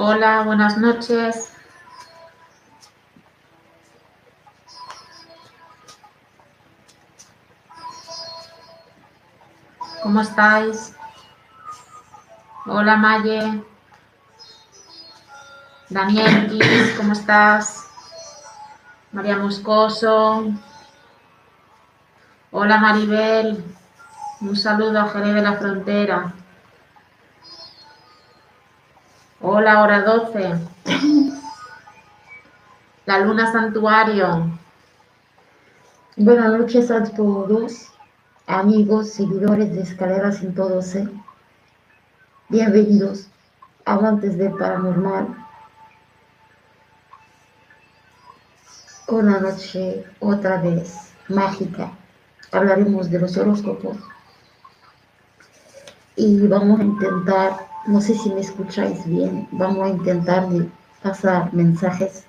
Hola, buenas noches. ¿Cómo estáis? Hola, Maye. Daniel ¿cómo estás? María Moscoso. Hola, Maribel. Un saludo a Jerez de la Frontera. Hola, hora 12. La luna santuario. Buenas noches a todos, amigos, seguidores de Todo C. Bienvenidos, amantes del paranormal. Una noche otra vez mágica. Hablaremos de los horóscopos. Y vamos a intentar, no sé si me escucháis bien, vamos a intentar de pasar mensajes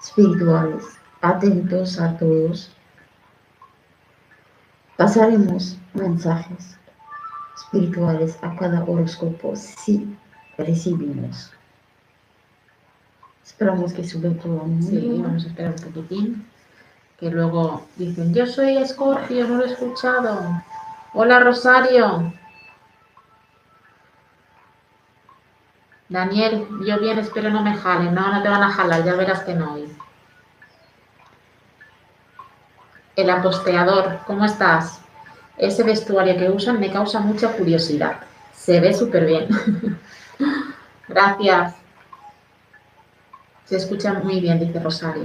espirituales. Atentos a todos. Pasaremos mensajes espirituales a cada horóscopo si recibimos. Esperamos que suba todo. Sí, vamos a esperar un poquitín. Que luego dicen, yo soy Escorpio, no lo he escuchado. Hola, Rosario. Daniel, yo bien, espero no me jalen. No, no te van a jalar, ya verás que no. El aposteador, ¿cómo estás? Ese vestuario que usan me causa mucha curiosidad. Se ve súper bien. Gracias. Se escucha muy bien, dice Rosario.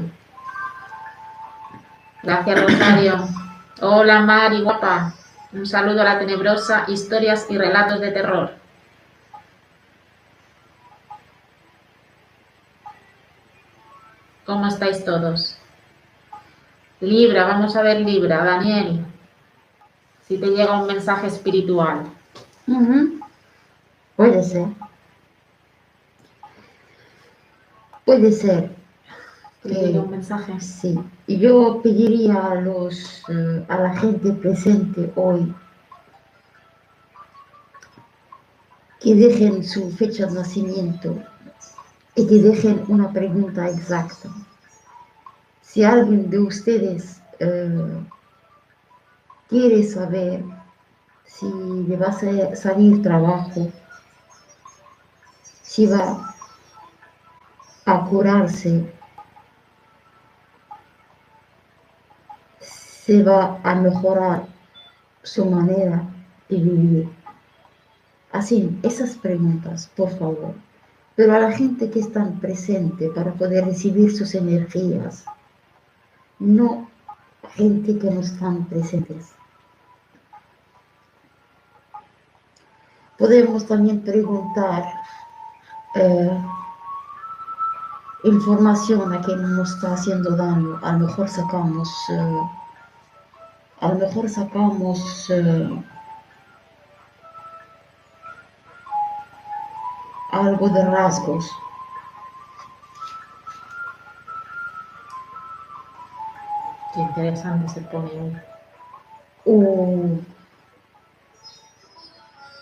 Gracias, Rosario. Hola, Mari, guapa. Un saludo a la tenebrosa, historias y relatos de terror. ¿Cómo estáis todos? Libra, vamos a ver Libra, Daniel. Si te llega un mensaje espiritual. Puede ser. Puede ser. ¿Que te llega un mensaje? Sí. Y yo pediría a los eh, a la gente presente hoy que dejen su fecha de nacimiento y que dejen una pregunta exacta. Si alguien de ustedes eh, quiere saber si le va a sa- salir trabajo, si va a curarse, se va a mejorar su manera de vivir. Así, esas preguntas, por favor. Pero a la gente que está presente para poder recibir sus energías, no gente que no están presentes. Podemos también preguntar eh, información a quien nos está haciendo daño. A lo mejor sacamos, eh, a lo mejor sacamos eh, algo de rasgos. Qué interesante se pone hoy. o,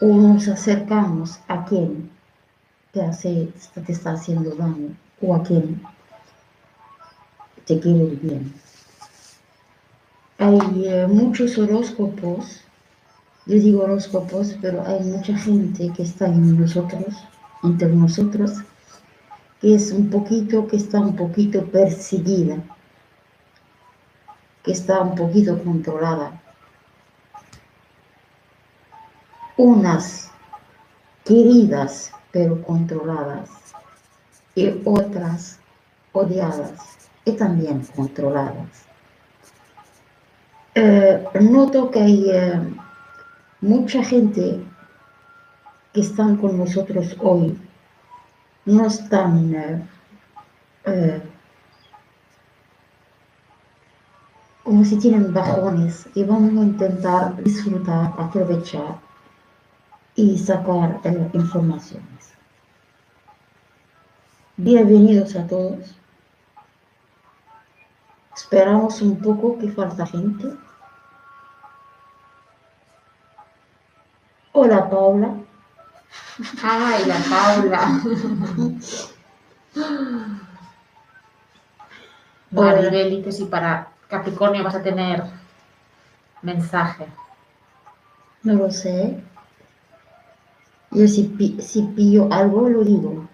o nos acercamos a quien te, hace, te está haciendo daño o a quien te quiere el bien. Hay eh, muchos horóscopos, yo digo horóscopos, pero hay mucha gente que está en nosotros, entre nosotros, que es un poquito, que está un poquito perseguida, que está un poquito controlada. Unas queridas pero controladas y otras odiadas y también controladas. Eh, noto que hay eh, mucha gente que están con nosotros hoy, no están eh, eh, como si tienen bajones y vamos a intentar disfrutar, aprovechar y sacar eh, informaciones. Bienvenidos a todos. Esperamos un poco que falta gente. Hola Paula. Ay, la Paula. Maribel dice si para Capricornio vas a tener mensaje. No lo sé. Yo si, si pillo algo, lo digo.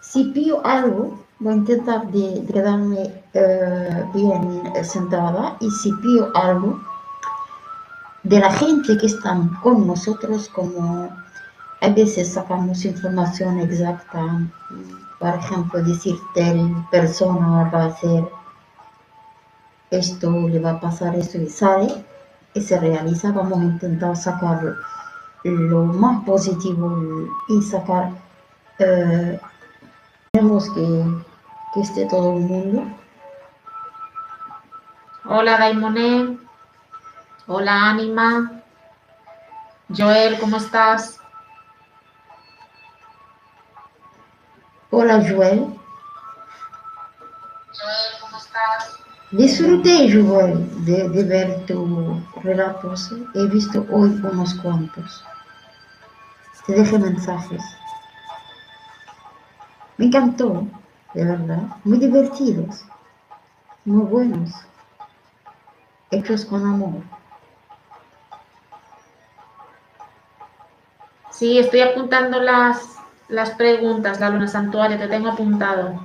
Si pillo algo, voy a intentar de, de quedarme eh, bien eh, sentada y si pillo algo de la gente que están con nosotros, como a veces sacamos información exacta, por ejemplo, decir tal persona va a hacer esto, le va a pasar esto y sale y se realiza, vamos a intentar sacar lo más positivo y sacar, eh, tenemos que, que esté todo el mundo. Hola Daimoné. Hola Anima. Joel, ¿cómo estás? Hola Joel, Joel, ¿cómo estás? disfruté Joel de, de ver tus relatos, he visto hoy unos cuantos. Te dejé mensajes. Me encantó, de verdad, muy divertidos, muy buenos, hechos con amor. Sí, estoy apuntando las, las preguntas, la luna santuario, te tengo apuntado.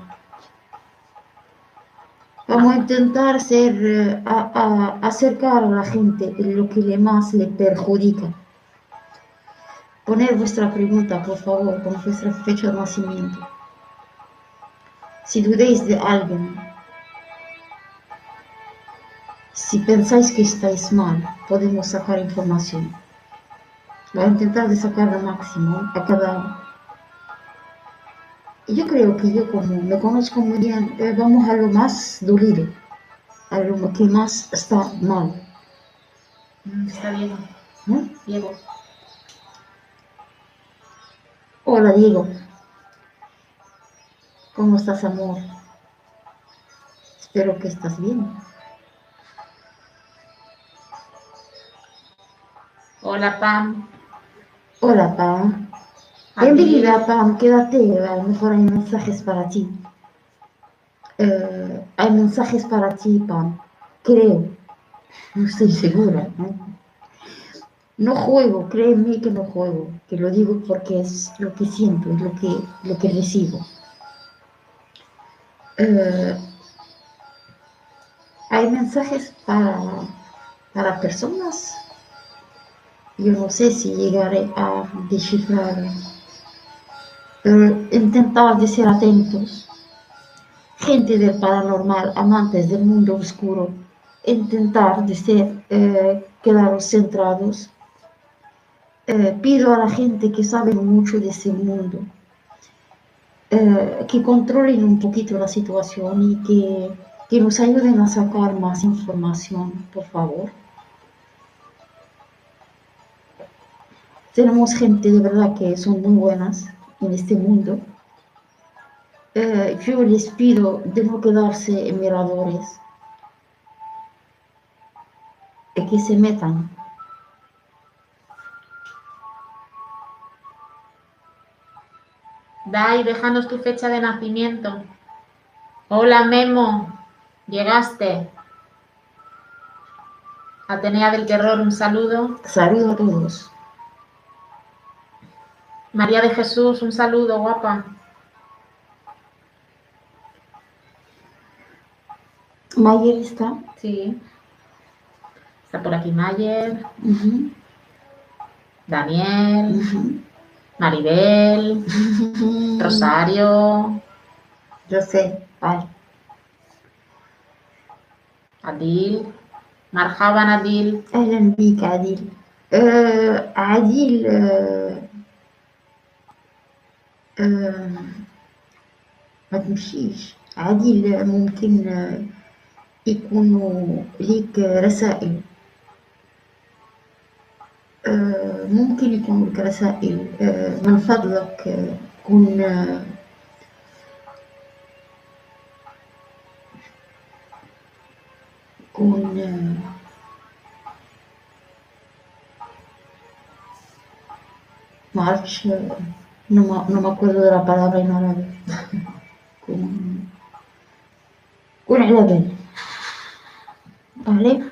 Vamos a intentar ser, eh, a- a- acercar a la gente en lo que le más le perjudica. Poner vuestra pregunta, por favor, con vuestra fecha de nacimiento. Si dudéis de alguien, si pensáis que estáis mal, podemos sacar información. Voy a intentar de sacar lo máximo a cada Yo creo que yo como me conozco muy bien, eh, vamos a lo más dolido, a lo que más está mal, Mm, Está Diego. ¿no? Diego. Hola Diego, ¿cómo estás amor? Espero que estás bien. Hola Pam. Hola Pam, bienvenida Pam, quédate, a lo mejor hay mensajes para ti. Eh, hay mensajes para ti Pam, creo, no estoy segura. ¿no? No juego, créeme que no juego, que lo digo porque es lo que siento, es lo que, lo que recibo. Eh, hay mensajes para, para personas. Yo no sé si llegaré a descifrar, pero intentar de ser atentos. Gente del paranormal, amantes del mundo oscuro, intentar de ser, eh, quedaros centrados eh, pido a la gente que sabe mucho de ese mundo eh, que controlen un poquito la situación y que, que nos ayuden a sacar más información, por favor. Tenemos gente de verdad que son muy buenas en este mundo. Eh, yo les pido de no quedarse en miradores, de que se metan Dai, déjanos tu fecha de nacimiento. Hola Memo. Llegaste. Atenea del Terror, un saludo. Saludo a todos. María de Jesús, un saludo, guapa. Mayer está. Sí. Está por aquí Mayer. Daniel. Maribel. Rosario. Yo sé, vale. Adil. Marjaban Adil. Adil. Eh, Adil. Eh, آه ما تمشيش. عديل ممكن يكونوا ليك رسائل. آه ممكن يكون لك رسائل. آه من فضلك آه كن. آه no, ma- no me acuerdo de la palabra en árabe, el ¿vale?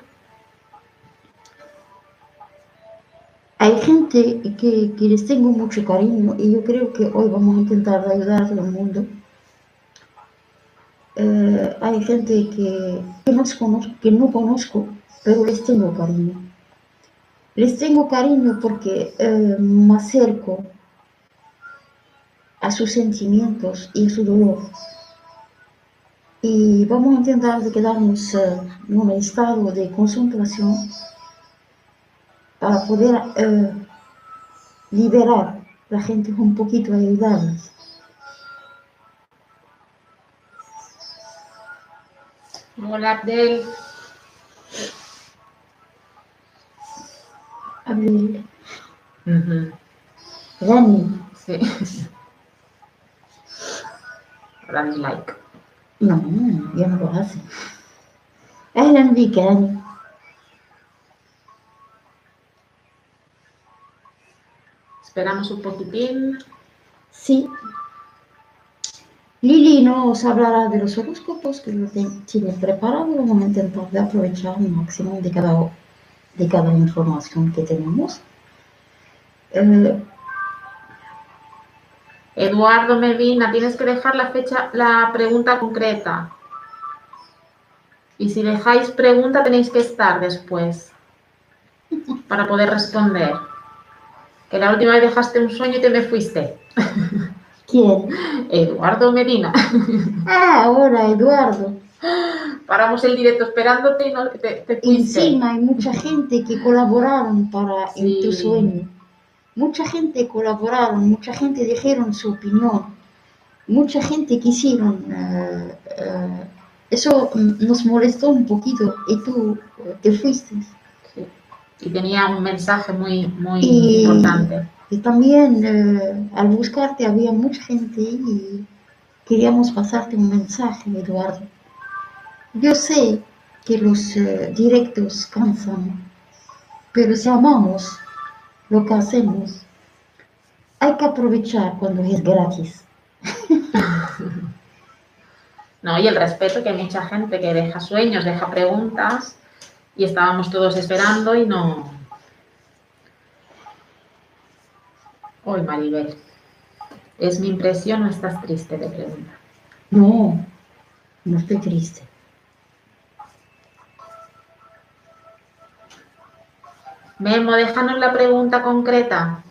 Hay gente que, que les tengo mucho cariño y yo creo que hoy vamos a intentar ayudar a todo el mundo. Eh, hay gente que, que, no conozco, que no conozco, pero les tengo cariño. Les tengo cariño porque eh, me acerco a sus sentimientos y a su dolor. Y vamos a intentar de quedarnos eh, en un estado de concentración para poder eh, liberar la gente un poquito, ayudarles. Hola Abdel. Abdel, Ujú, Rani, Sí. Dale like. no, ya no lo hace. أهلا بك راني Esperamos un poquitín. Sí. Lili nos hablará de los horóscopos que lo ten- tiene preparado. Vamos a intentar de aprovechar el máximo de cada, de cada información que tenemos. Eh, Eduardo Medina, tienes que dejar la fecha, la pregunta concreta. Y si dejáis pregunta, tenéis que estar después para poder responder. Que la última vez dejaste un sueño y te me fuiste. ¿Quién? Eduardo Medina. Ah, ahora Eduardo. Paramos el directo esperándote y no te, te fuiste. Encima hay mucha gente que colaboraron para en tu Sí. sueño. Mucha gente colaboraron, mucha gente dijeron su opinión, mucha gente quisieron. eh, eh, eso nos molestó un poquito y tú eh, te fuiste. Sí. Y tenía un mensaje muy, muy Y- importante. Y también eh, al buscarte había mucha gente y queríamos pasarte un mensaje, Eduardo. Yo sé que los eh, directos cansan, pero si amamos lo que hacemos, hay que aprovechar cuando es gratis. No, y el respeto que hay mucha gente que deja sueños, deja preguntas y estábamos todos esperando y no. Hoy, Maribel, ¿es mi impresión o estás triste? Te pregunta. No, no estoy triste. Memo, déjanos la pregunta concreta.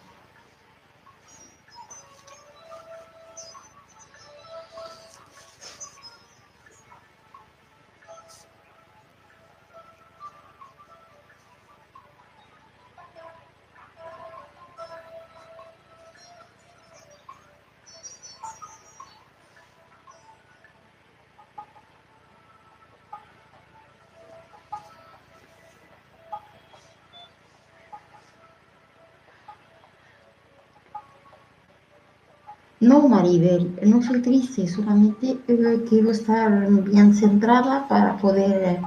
No, Maribel, no soy triste, solamente eh, quiero estar bien centrada para poder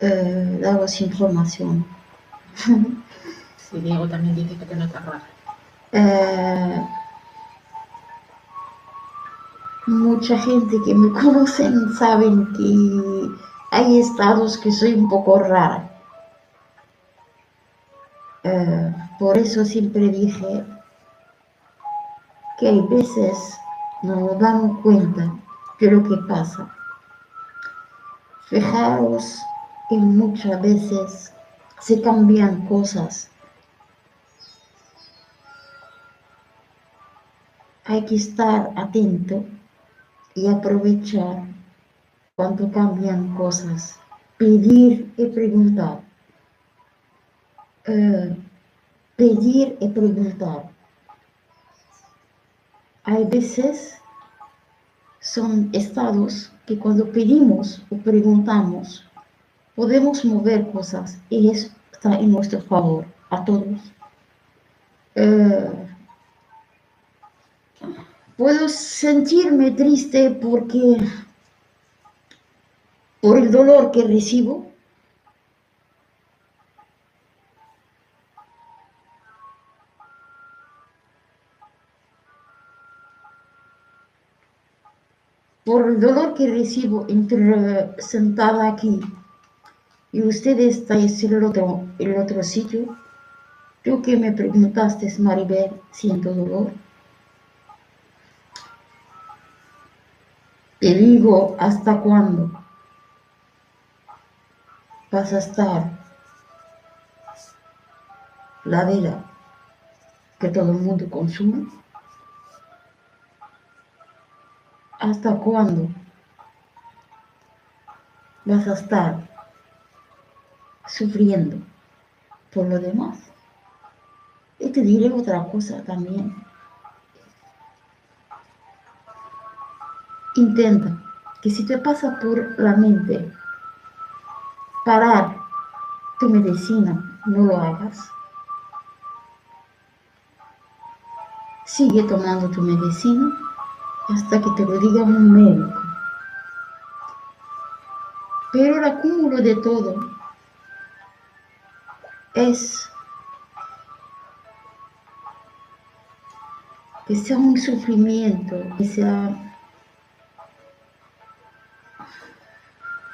eh, daros información. Sí, Diego también dice que te nota rara. Eh, mucha gente que me conocen saben que hay estados que soy un poco rara. Eh, por eso siempre dije que hay veces no nos damos cuenta de lo que pasa. Fijaros que muchas veces se cambian cosas. Hay que estar atento y aprovechar cuando cambian cosas. Pedir y preguntar. Eh, pedir y preguntar. Hay veces son estados que cuando pedimos o preguntamos podemos mover cosas y eso está en nuestro favor a todos. Eh, puedo sentirme triste porque por el dolor que recibo, por el dolor que recibo entre sentada aquí y usted está en el otro, sitio, tú que me preguntaste, Maribel, siento dolor. Te digo, ¿hasta cuándo vas a estar la vida que todo el mundo consume? ¿Hasta cuándo vas a estar sufriendo por lo demás? Y te diré otra cosa también. Intenta que si te pasa por la mente parar tu medicina, no lo hagas. Sigue tomando tu medicina hasta que te lo diga un médico. Pero el acúmulo de todo es que sea un sufrimiento, que sea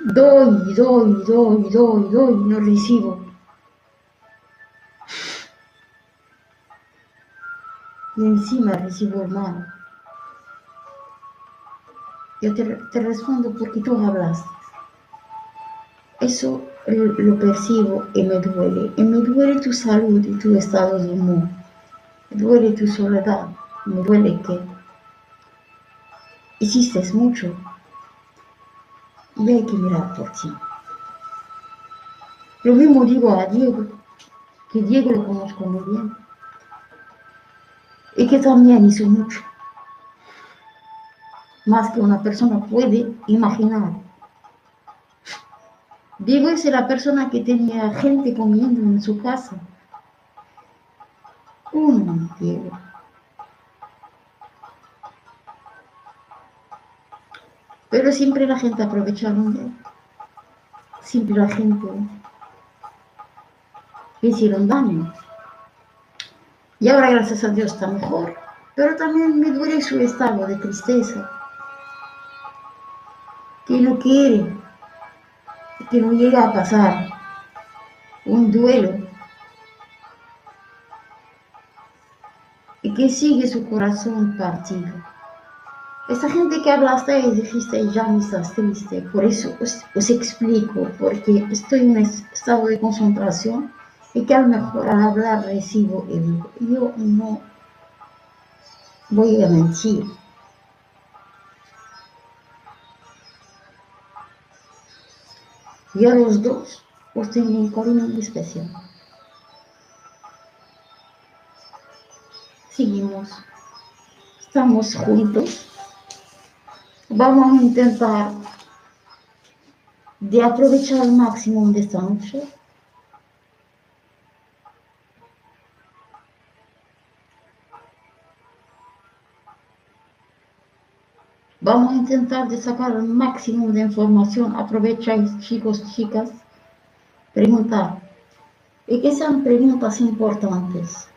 doy, doy, doy, doy, doy, no recibo. Y encima recibo mal. Yo te, respondo porque tú hablaste. Eso lo percibo y me duele. Y me duele tu salud y tu estado de humor. Me duele tu soledad. Me duele que hiciste mucho y hay que mirar por ti. Lo mismo digo a Diego, que Diego lo conozco muy bien, y que también hizo mucho, más que una persona puede imaginar. Diego es la persona que tenía gente comiendo en su casa. Uno, Diego. Pero siempre la gente aprovecharon de él. Siempre la gente hicieron daño. Y ahora, gracias a Dios, está mejor. Pero también me duele su estado de tristeza. Que no quiere, que no llega a pasar un duelo. Y que sigue su corazón partido. Esa gente que hablaste y dijiste, ya me estás triste, por eso os, explico, porque estoy en un estado de concentración y que a lo mejor al hablar recibo digo, yo no voy a mentir. Y a los dos os un cariño muy especial. Seguimos. Estamos juntos vamos a intentar de aprovechar al máximo de esta noche. Vamos a intentar de sacar el máximo de información. Aprovecháis, chicos, chicas, preguntar. Y que sean preguntas importantes.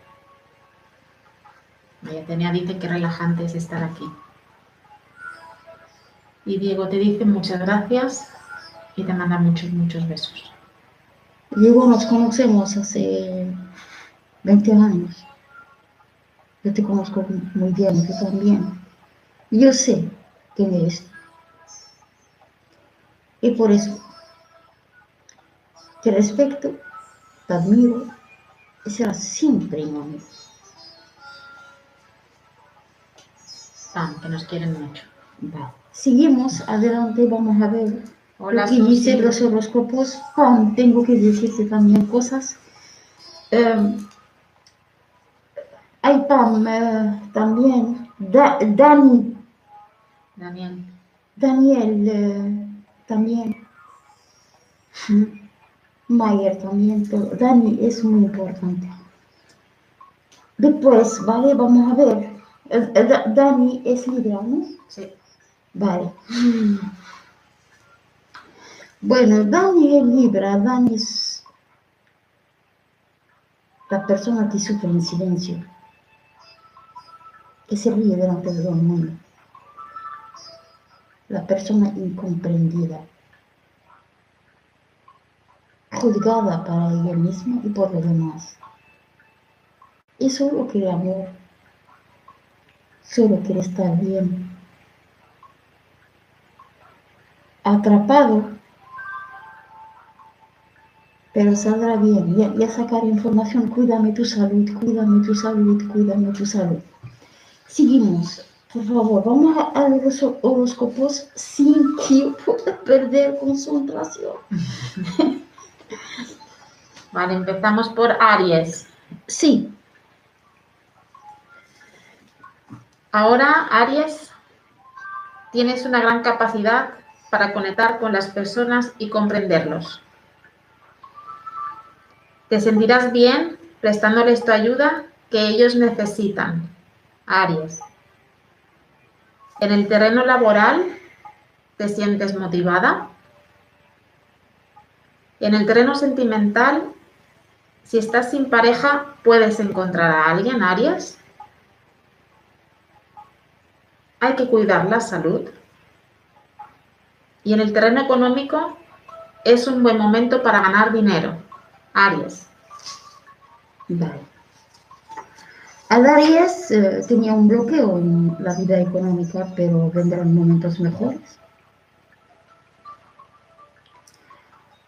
Vaya, tenía dice que relajante es estar aquí. Y Diego te dice muchas gracias y te manda muchos, muchos besos. Diego, nos conocemos hace 20 años. Yo te conozco muy bien, tú también. Yo sé quién eres. Y por eso te respeto, te admiro y serás siempre mi amigo. que nos quieren mucho. Vale. Seguimos adelante, vamos a ver Hola, lo que dicen los horóscopos. Pam, tengo que decirte también cosas. Eh, hay Pam eh, también. Dani. Daniel. Daniel eh, también. Mayer también. Dani es muy importante. Después, vale, vamos a ver. Eh, Dani es Libra, ¿no? Sí. Vale. Bueno, Dani es Libra, Dani es la persona que sufre en silencio, que se ríe delante de todo el mundo. La persona incomprendida, juzgada para ella misma y por los demás. Y solo quiere amor, solo quiere estar bien. Atrapado, pero saldrá bien. Y a, sacar información, cuídame tu salud, cuídame tu salud, cuídame tu salud. Seguimos. Por favor, vamos a, ver los horóscopos sin que pueda perder concentración. Vale, empezamos por Aries. Sí. Ahora, Aries, tienes una gran capacidad para conectar con las personas y comprenderlos. Te sentirás bien prestándoles tu ayuda que ellos necesitan. Aries. En el terreno laboral, ¿te sientes motivada? En el terreno sentimental, si estás sin pareja, ¿puedes encontrar a alguien, Aries? Hay que cuidar la salud. Y en el terreno económico, es un buen momento para ganar dinero, Aries. Vale. Aries eh, tenía un bloqueo en la vida económica, pero vendrán momentos mejores.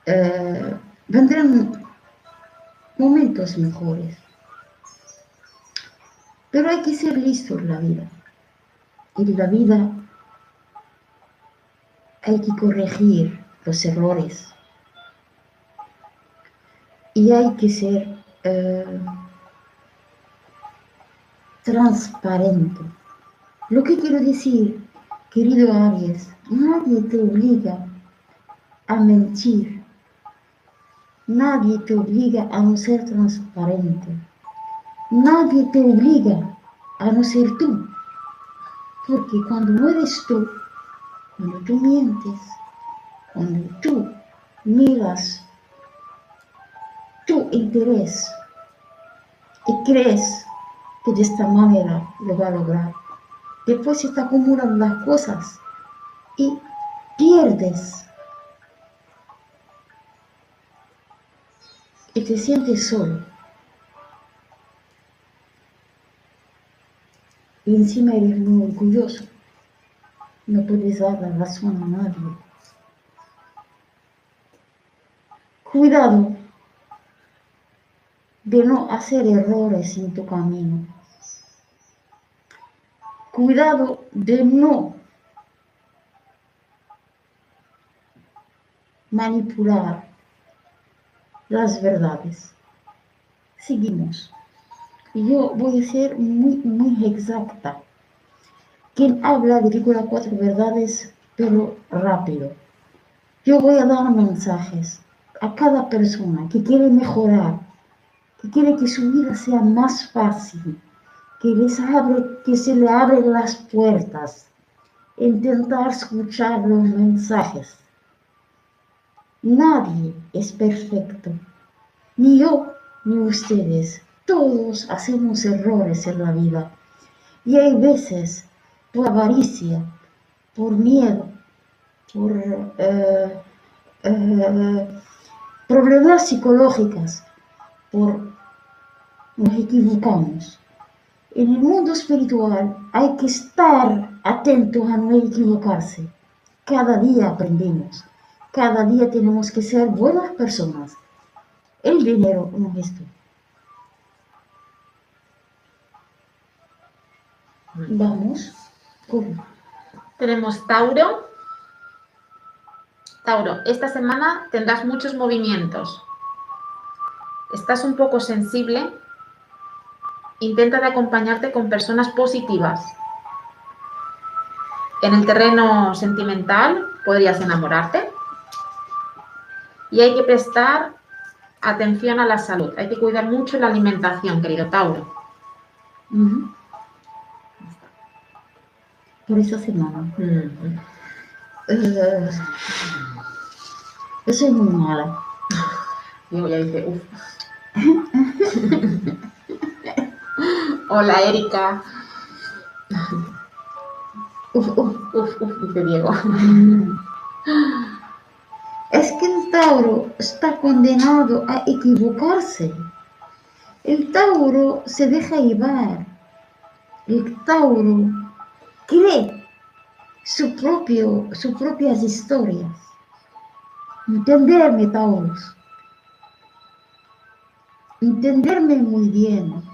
Eh, vendrán momentos mejores. Pero hay que ser listo en la vida. En la vida hay que corregir los errores. Y hay que ser eh, transparente. Lo que quiero decir, querido Aries, nadie te obliga a mentir. Nadie te obliga a no ser transparente. Nadie te obliga a no ser tú. Porque cuando no eres tú, cuando tú mientes, cuando tú miras tu interés y crees que de esta manera lo va a lograr. Después se está acumulando las cosas y pierdes. Y te sientes solo. Y encima eres muy orgulloso. No puedes dar la razón a nadie. Cuidado de no hacer errores en tu camino. Cuidado de no manipular las verdades. Seguimos. Yo voy a ser muy, muy exacta. Quien habla de cuatro verdades, pero rápido. Yo voy a dar mensajes a cada persona que quiere mejorar que quiere que su vida sea más fácil, que, les abre, que se le abren las puertas, intentar escuchar los mensajes. Nadie es perfecto, ni yo ni ustedes. Todos hacemos errores en la vida. Y hay veces, por avaricia, por miedo, por eh, eh, problemas psicológicos, por nos equivocamos. En el mundo espiritual hay que estar atentos a no equivocarse. Cada día aprendemos. Cada día tenemos que ser buenas personas. El dinero no es esto. Vamos. Tenemos Tauro. Tauro, esta semana tendrás muchos movimientos. Estás un poco sensible intenta de acompañarte con personas positivas. En el terreno sentimental podrías enamorarte y hay que prestar atención a la salud. Hay que cuidar mucho la alimentación, querido Tauro. Por esa semana. Eh, eso es muy mala. Digo, ya dice, uff. Hola, Erika. Uf, uf. Uf, uf, Diego. Es que el Tauro está condenado a equivocarse. El Tauro se deja llevar. El Tauro cree su propio, sus propias historias. Entenderme, Tauros. Entenderme muy bien.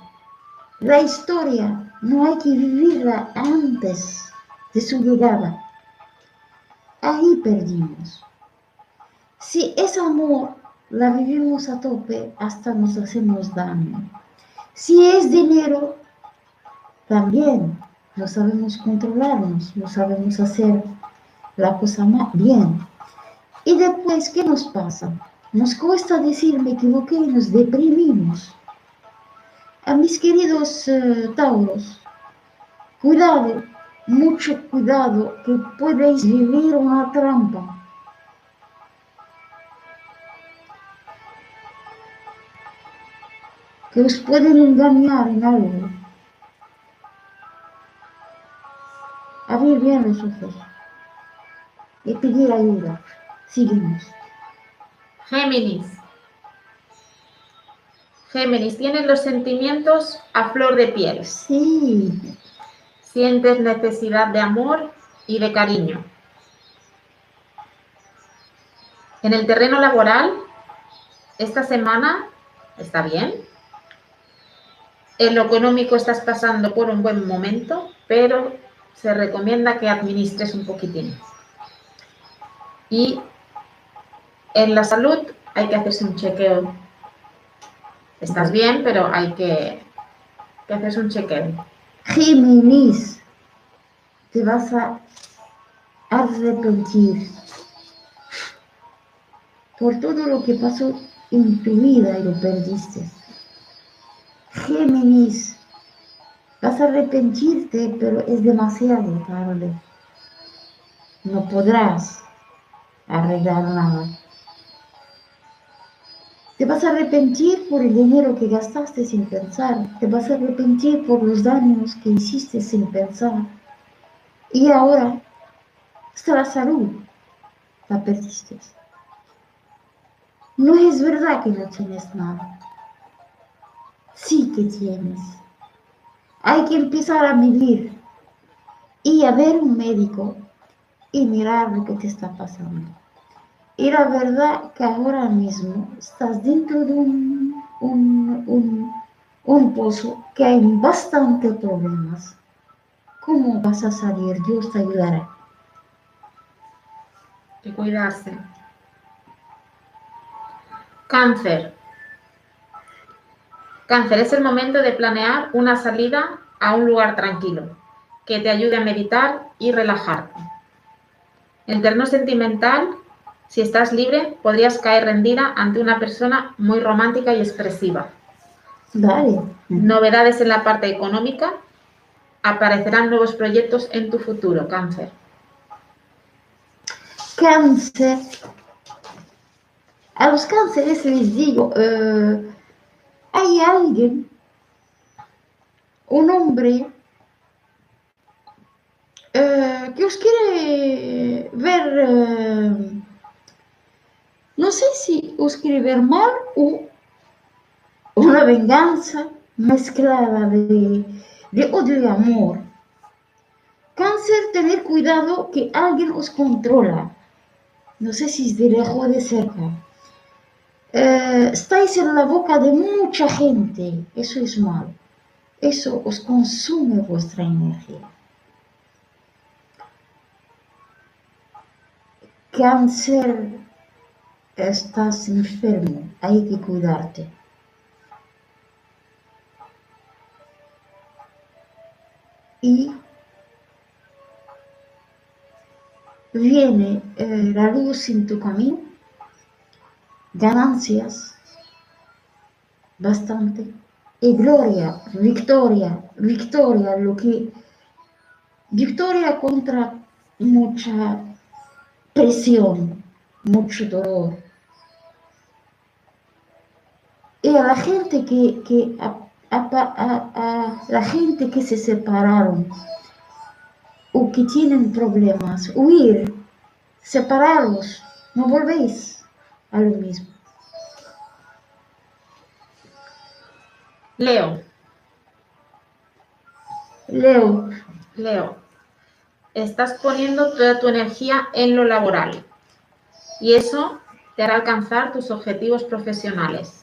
La historia no hay que vivirla antes de su llegada. Ahí perdimos. Si es amor, la vivimos a tope hasta nos hacemos daño. Si es dinero, también no sabemos controlarnos, no sabemos hacer la cosa bien. Y después, ¿qué nos pasa? Nos cuesta decir me equivoqué y nos deprimimos. A mis queridos eh, Tauros, cuidado, mucho cuidado que podéis vivir una trampa. Que os pueden engañar en algo. Abrir bien los ojos y pedir ayuda. Seguimos. Géminis. Géminis, tienes los sentimientos a flor de piel. Sí, Sientes necesidad de amor y de cariño. En el terreno laboral, esta semana está bien. En lo económico estás pasando por un buen momento, pero se recomienda que administres un poquitín. Y en la salud hay que hacerse un chequeo. Estás bien, pero hay que, que hacerse un chequeo. Géminis, te vas a arrepentir por todo lo que pasó en tu vida y lo perdiste. Géminis, vas a arrepentirte, pero es demasiado tarde. No podrás arreglar nada. Te vas a arrepentir por el dinero que gastaste sin pensar. Te vas a arrepentir por los daños que hiciste sin pensar. Y ahora, hasta salud, la perdiste. No es verdad que no tienes nada. Sí que tienes. Hay que empezar a medir y a ver un médico y mirar lo que te está pasando. Y la verdad que ahora mismo estás dentro de un, un, un, pozo que hay bastante problemas. ¿Cómo vas a salir? Dios te ayudará. que cuidarse. Cáncer. Cáncer, es el momento de planear una salida a un lugar tranquilo que te ayude a meditar y relajarte. El terreno sentimental, si estás libre, podrías caer rendida ante una persona muy romántica y expresiva. Dale. Novedades en la parte económica, aparecerán nuevos proyectos en tu futuro, cáncer. Cáncer. A los cánceres les digo, eh, hay alguien, un hombre, eh, que os quiere ver, eh, no sé si os quiere ver mal o una venganza mezclada de, de odio y amor. Cáncer, tener cuidado que alguien os controla. No sé si es de lejos o de cerca. Eh, estáis en la boca de mucha gente. Eso es malo. Eso os consume vuestra energía. Cáncer, estás enfermo. Hay que cuidarte. Y viene eh, la luz en tu camino, ganancias, bastante, y gloria, victoria, victoria, lo que, victoria contra mucha presión, mucho dolor. Y a la gente que, que a, a- a- la gente que se separaron, o que tienen problemas, huir, separarlos, no volvéis a lo mismo. Leo, Leo, Leo, estás poniendo toda tu energía en lo laboral y eso te hará alcanzar tus objetivos profesionales.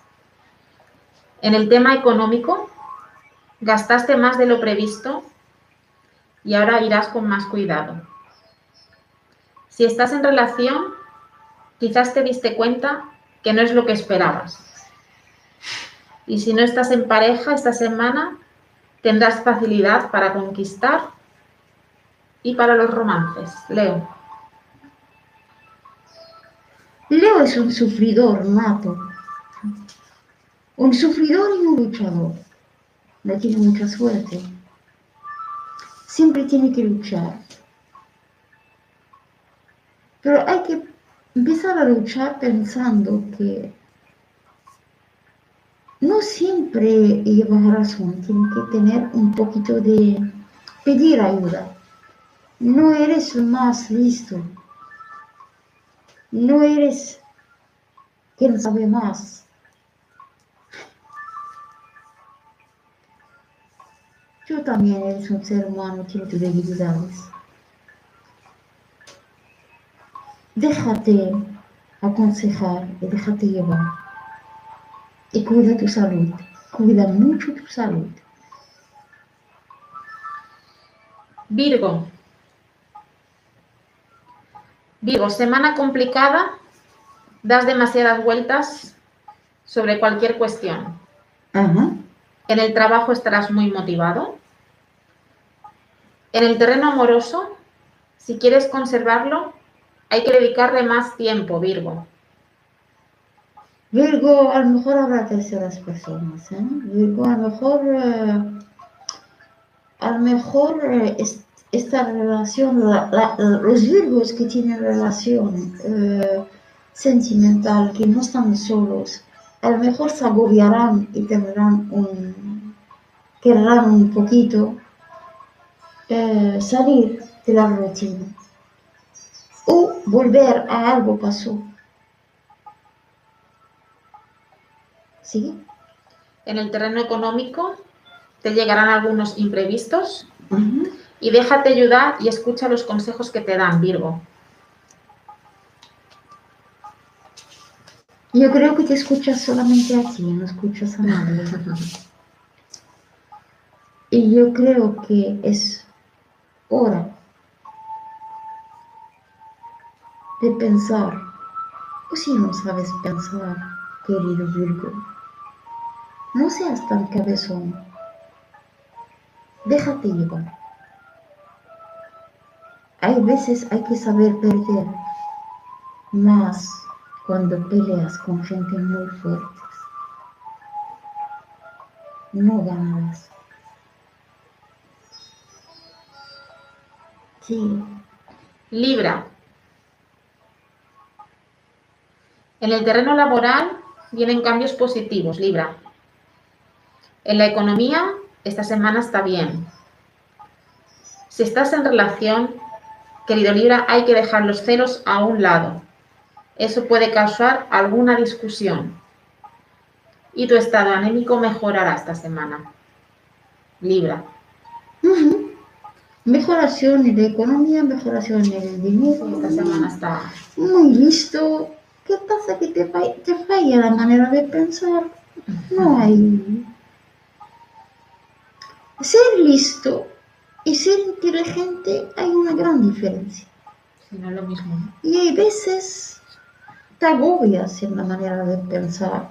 En el tema económico, gastaste más de lo previsto y ahora irás con más cuidado. Si estás en relación, quizás te diste cuenta que no es lo que esperabas. Y si no estás en pareja esta semana, tendrás facilidad para conquistar y para los romances. Leo. Leo es un sufridor nato, un sufridor y un luchador. No tiene mucha suerte. Siempre tiene que luchar. Pero hay que empezar a luchar pensando que no siempre lleva razón, tiene que tener un poquito de pedir ayuda. No eres más listo, no eres quien sabe más. Yo también eres un ser humano, tiene tus debilidades. Déjate aconsejar y déjate llevar. Y cuida tu salud. Cuida mucho tu salud. Virgo. Virgo, semana complicada, das demasiadas vueltas sobre cualquier cuestión. Ajá. En el trabajo estarás muy motivado. En el terreno amoroso, si quieres conservarlo, hay que dedicarle más tiempo, Virgo. Virgo, a lo mejor habrá terceras personas. ¿eh? Virgo, a lo mejor, eh, a lo mejor eh, es- esta relación, la- la- los Virgos que tienen relación eh, sentimental, que no están solos, a lo mejor se agobiarán y tendrán un, querrán un poquito eh, salir de la rutina o volver a algo pasó. ¿Sí? En el terreno económico, te llegarán algunos imprevistos y déjate ayudar y escucha los consejos que te dan, Virgo. Yo creo que te escuchas solamente a ti, no escuchas a nadie. Y yo creo que es hora de pensar. O si no sabes pensar, querido Virgo, no seas tan cabezón. Déjate llevar. Hay veces hay que saber perder, más cuando peleas con gente muy fuerte. No ganarás. Sí, Libra. En el terreno laboral vienen cambios positivos, Libra. En la economía, esta semana está bien. Si estás en relación, querido Libra, hay que dejar los celos a un lado. Eso puede causar alguna discusión. Y tu estado anémico mejorará esta semana. Libra. Mejoración en la economía, mejoración en el dinero. Esta semana está Muy listo. ¿Qué pasa? Que te, fa- te falla la manera de pensar. No hay. Ser listo y ser inteligente hay una gran diferencia. si no es lo mismo. ¿no? Y hay veces te agobias en la manera de pensar,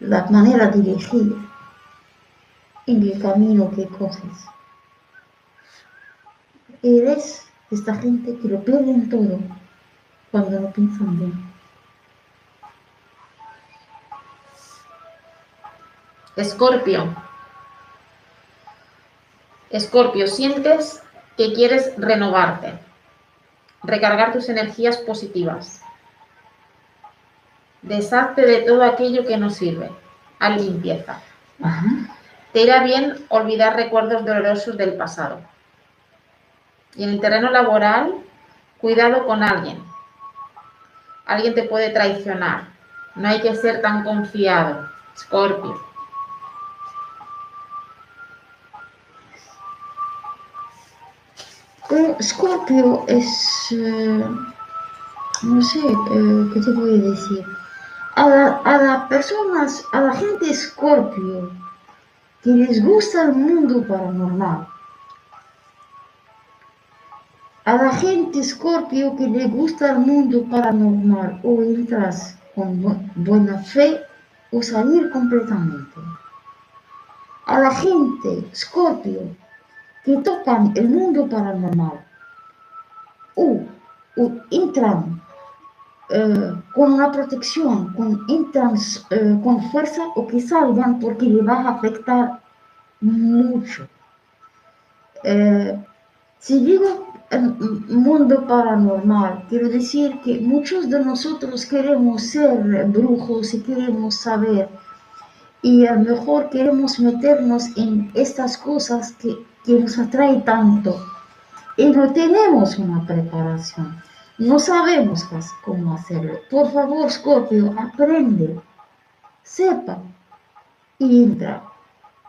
la manera de elegir en el camino que coges. Eres esta gente que lo pierden todo cuando no piensan bien. Escorpio. Escorpio, sientes que quieres renovarte, recargar tus energías positivas. Deshazte de todo aquello que no sirve. Haz limpieza. Ajá. Te irá bien olvidar recuerdos dolorosos del pasado. Y en el terreno laboral, cuidado con alguien. Alguien te puede traicionar. No hay que ser tan confiado. Scorpio. Scorpio es, eh, no sé, eh, ¿qué te voy decir? A, las personas, a la gente Scorpio, que les gusta el mundo paranormal, a la gente Scorpio que le gusta el mundo paranormal o entras con buena fe o salir completamente. A la gente Scorpio que tocan el mundo paranormal o, entran eh, con una protección, con, entran eh, con fuerza o que salgan porque le va a afectar mucho. Eh, si digo mundo paranormal. Quiero decir que muchos de nosotros queremos ser brujos y queremos saber y a lo mejor queremos meternos en estas cosas que, que nos atrae tanto y no tenemos una preparación. No sabemos cómo hacerlo. Por favor, Scorpio, aprende, sepa y entra.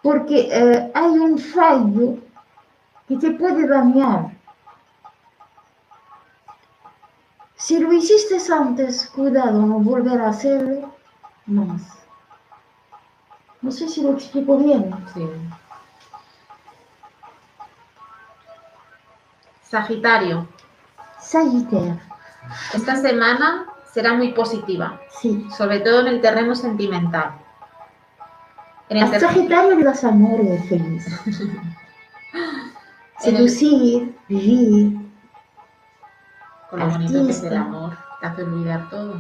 Porque eh, hay un fallo que te puede dañar Si lo hiciste antes, cuidado, no volver a hacerlo más. No sé si lo explico bien. Sagitario. Sagitario. Esta semana será muy positiva. Sí. Sobre todo en el terreno sentimental. En el Sagitario de los amores feliz. Seducir, vivir, con lo bonito que es el amor, te hace olvidar todo.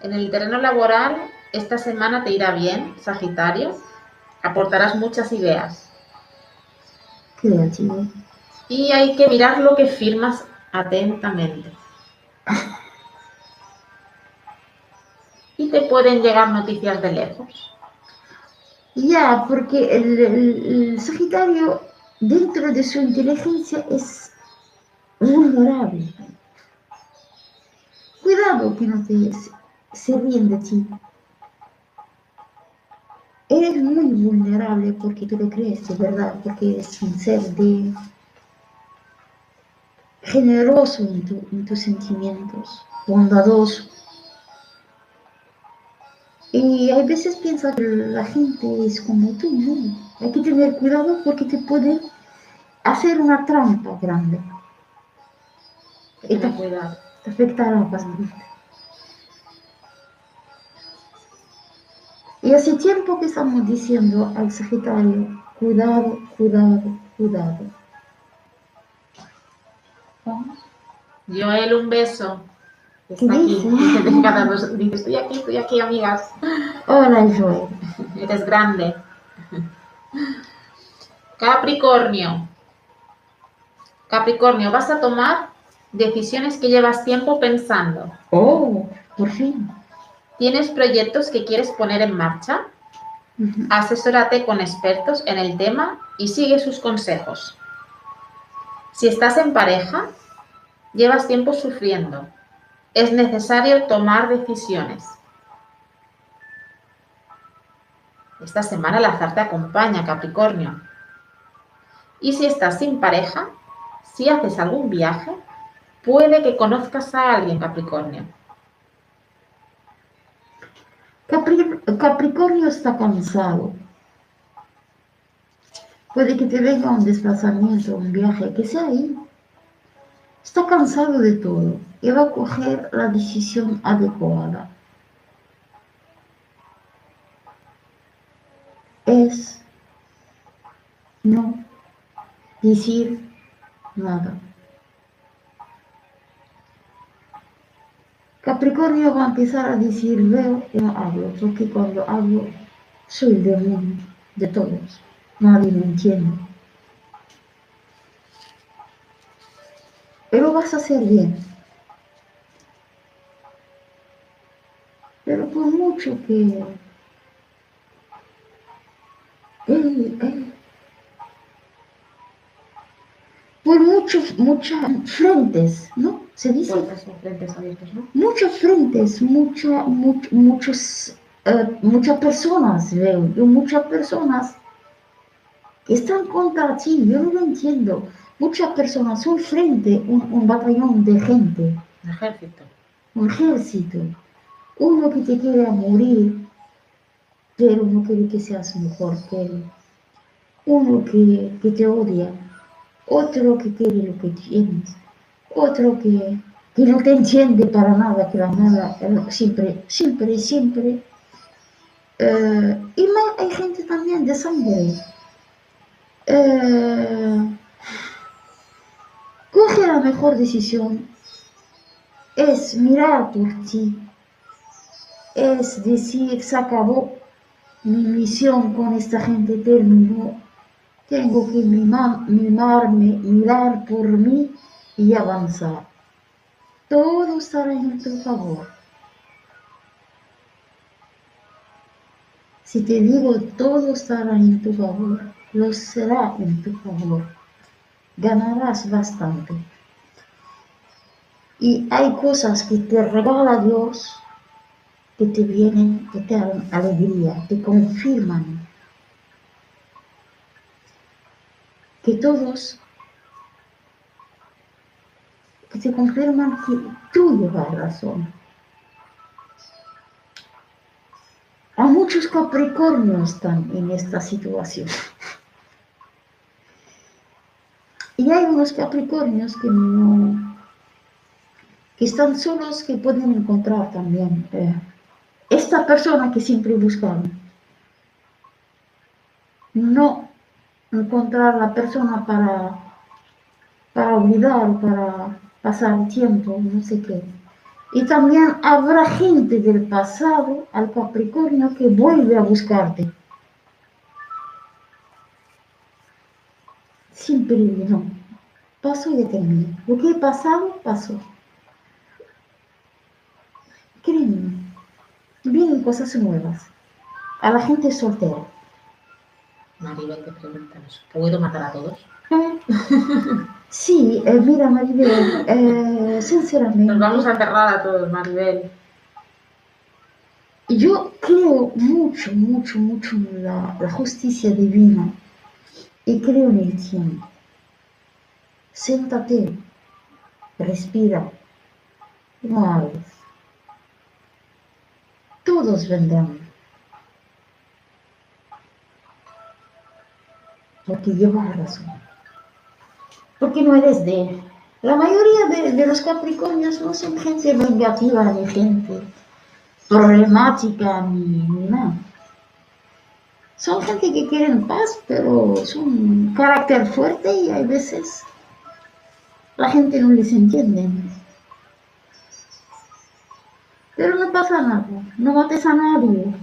En el terreno laboral, esta semana te irá bien, Sagitario. Aportarás muchas ideas. Creativo. Y hay que mirar lo que firmas atentamente. y te pueden llegar noticias de lejos. Ya, porque el Sagitario dentro de su inteligencia es vulnerable. Cuidado que no te se ríen de ti. Eres muy vulnerable porque tú lo crees, de verdad, porque eres un ser de generoso en, en tus sentimientos, bondadoso. Y hay veces piensa que la gente es como tú, ¿no? Hay que tener cuidado porque te pueden hacer una trampa grande. Y te, cuidado. te afectará bastante. Y hace tiempo que estamos diciendo al Sagitario, cuidado, cuidado, cuidado. Joel, un beso. Está aquí. Dice, estoy aquí, estoy aquí, amigas. Hola, Joel. Eres grande. Capricornio. Capricornio, vas a tomar decisiones que llevas tiempo pensando. Oh, por fin. ¿Tienes proyectos que quieres poner en marcha? Asesórate con expertos en el tema y sigue sus consejos. Si estás en pareja, llevas tiempo sufriendo. Es necesario tomar decisiones. Esta semana el azar te acompaña, Capricornio. Y si estás sin pareja, si haces algún viaje, puede que conozcas a alguien, Capricornio. Capricornio está cansado. Puede que te venga un desplazamiento, un viaje, que sea ahí. Está cansado de todo y va a coger la decisión adecuada. es no decir nada. Capricornio va a empezar a decir veo y no hablo, porque cuando hablo soy el demonio de todos. Nadie me entiende. Pero vas a hacer bien. Pero por mucho que muchos, muchas frentes, ¿no? Se dice. Frentes abiertos, ¿no? Muchos frentes, much- muchos, eh, muchas personas veo, yo muchas personas que están contra ti, yo no lo entiendo. Muchas personas, un frente, un, un batallón de gente, Un ejército. un ejército, uno que te quiere morir, pero no quiere que seas mejor que él, uno que, que te odia, otro que quiere lo que tienes, otro que, que no te entiende para nada, que la nada, siempre, siempre, siempre. Eh, y ma- hay gente también de sangre. Eh, coge la mejor decisión, es mirar por ti, es decir, se acabó, mi misión con esta gente terminó, tengo que mima- mimarme, mirar por mí y avanzar. Todo estará en tu favor. Si te digo todo estará en tu favor, lo será en tu favor. Ganarás bastante. Y hay cosas que te regala Dios que te vienen, que te dan alegría, te confirman que todos, que te confirman que tú llevas razón. A muchos Capricornios están en esta situación. Y hay unos Capricornios que no, que están solos, que pueden encontrar también eh, esta persona que siempre buscaban. No encontrar la persona para, para olvidar, para pasar el tiempo, no sé qué. Y también habrá gente del pasado al Capricornio que vuelve a buscarte. Siempre no. Pasó y ya terminó. Lo que he pasado, pasó. Créeme, vienen cosas nuevas. A la gente soltera. Maribel te pregunta, ¿nos ¿puedo matar a todos? Eh, Sí, eh, mira Maribel, eh, sinceramente, Nos vamos a enterrar a todos, Maribel. yo creo mucho, mucho, mucho en la, la justicia divina y creo en el tiempo. Siéntate, respira, no hables. Todos vendrán. Porque llevas razón. Porque no eres de él. La mayoría de, de los Capricornios no son gente vengativa ni gente problemática ni, ni nada. Son gente que quieren paz, pero son carácter fuerte y hay veces la gente no les entiende. Pero no pasa nada, no mates a nadie.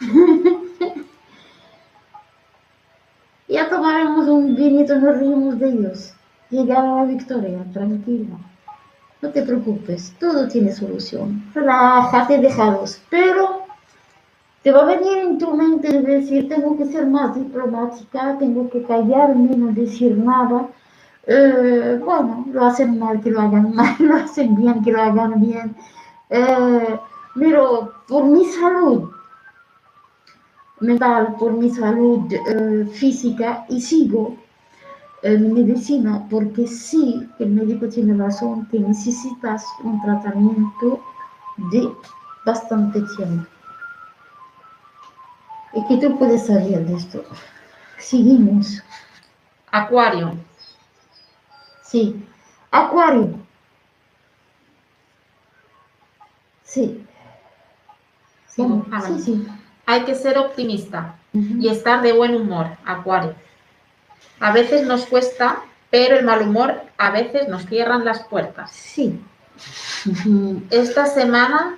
ya tomaremos un vinito, nos reímos de ellos. Llegar a la victoria, tranquila. No te preocupes, todo tiene solución. Relájate, déjalos. Pero te va a venir en tu mente de decir, tengo que ser más diplomática, tengo que callarme, no decir nada. Eh, bueno, lo hacen mal, que lo hagan mal, lo hacen bien, que lo hagan bien. Eh, pero por mi salud mental, por mi salud eh, física, y sigo en medicina, porque sí, el médico tiene razón, que necesitas un tratamiento de bastante tiempo. Y que tú puedes salir de esto. Seguimos. Acuario. Sí. Acuario. Sí. Sí, vale. sí. Hay que ser optimista y estar de buen humor, Acuario. A veces nos cuesta, pero el mal humor a veces nos cierran las puertas. Sí. Esta semana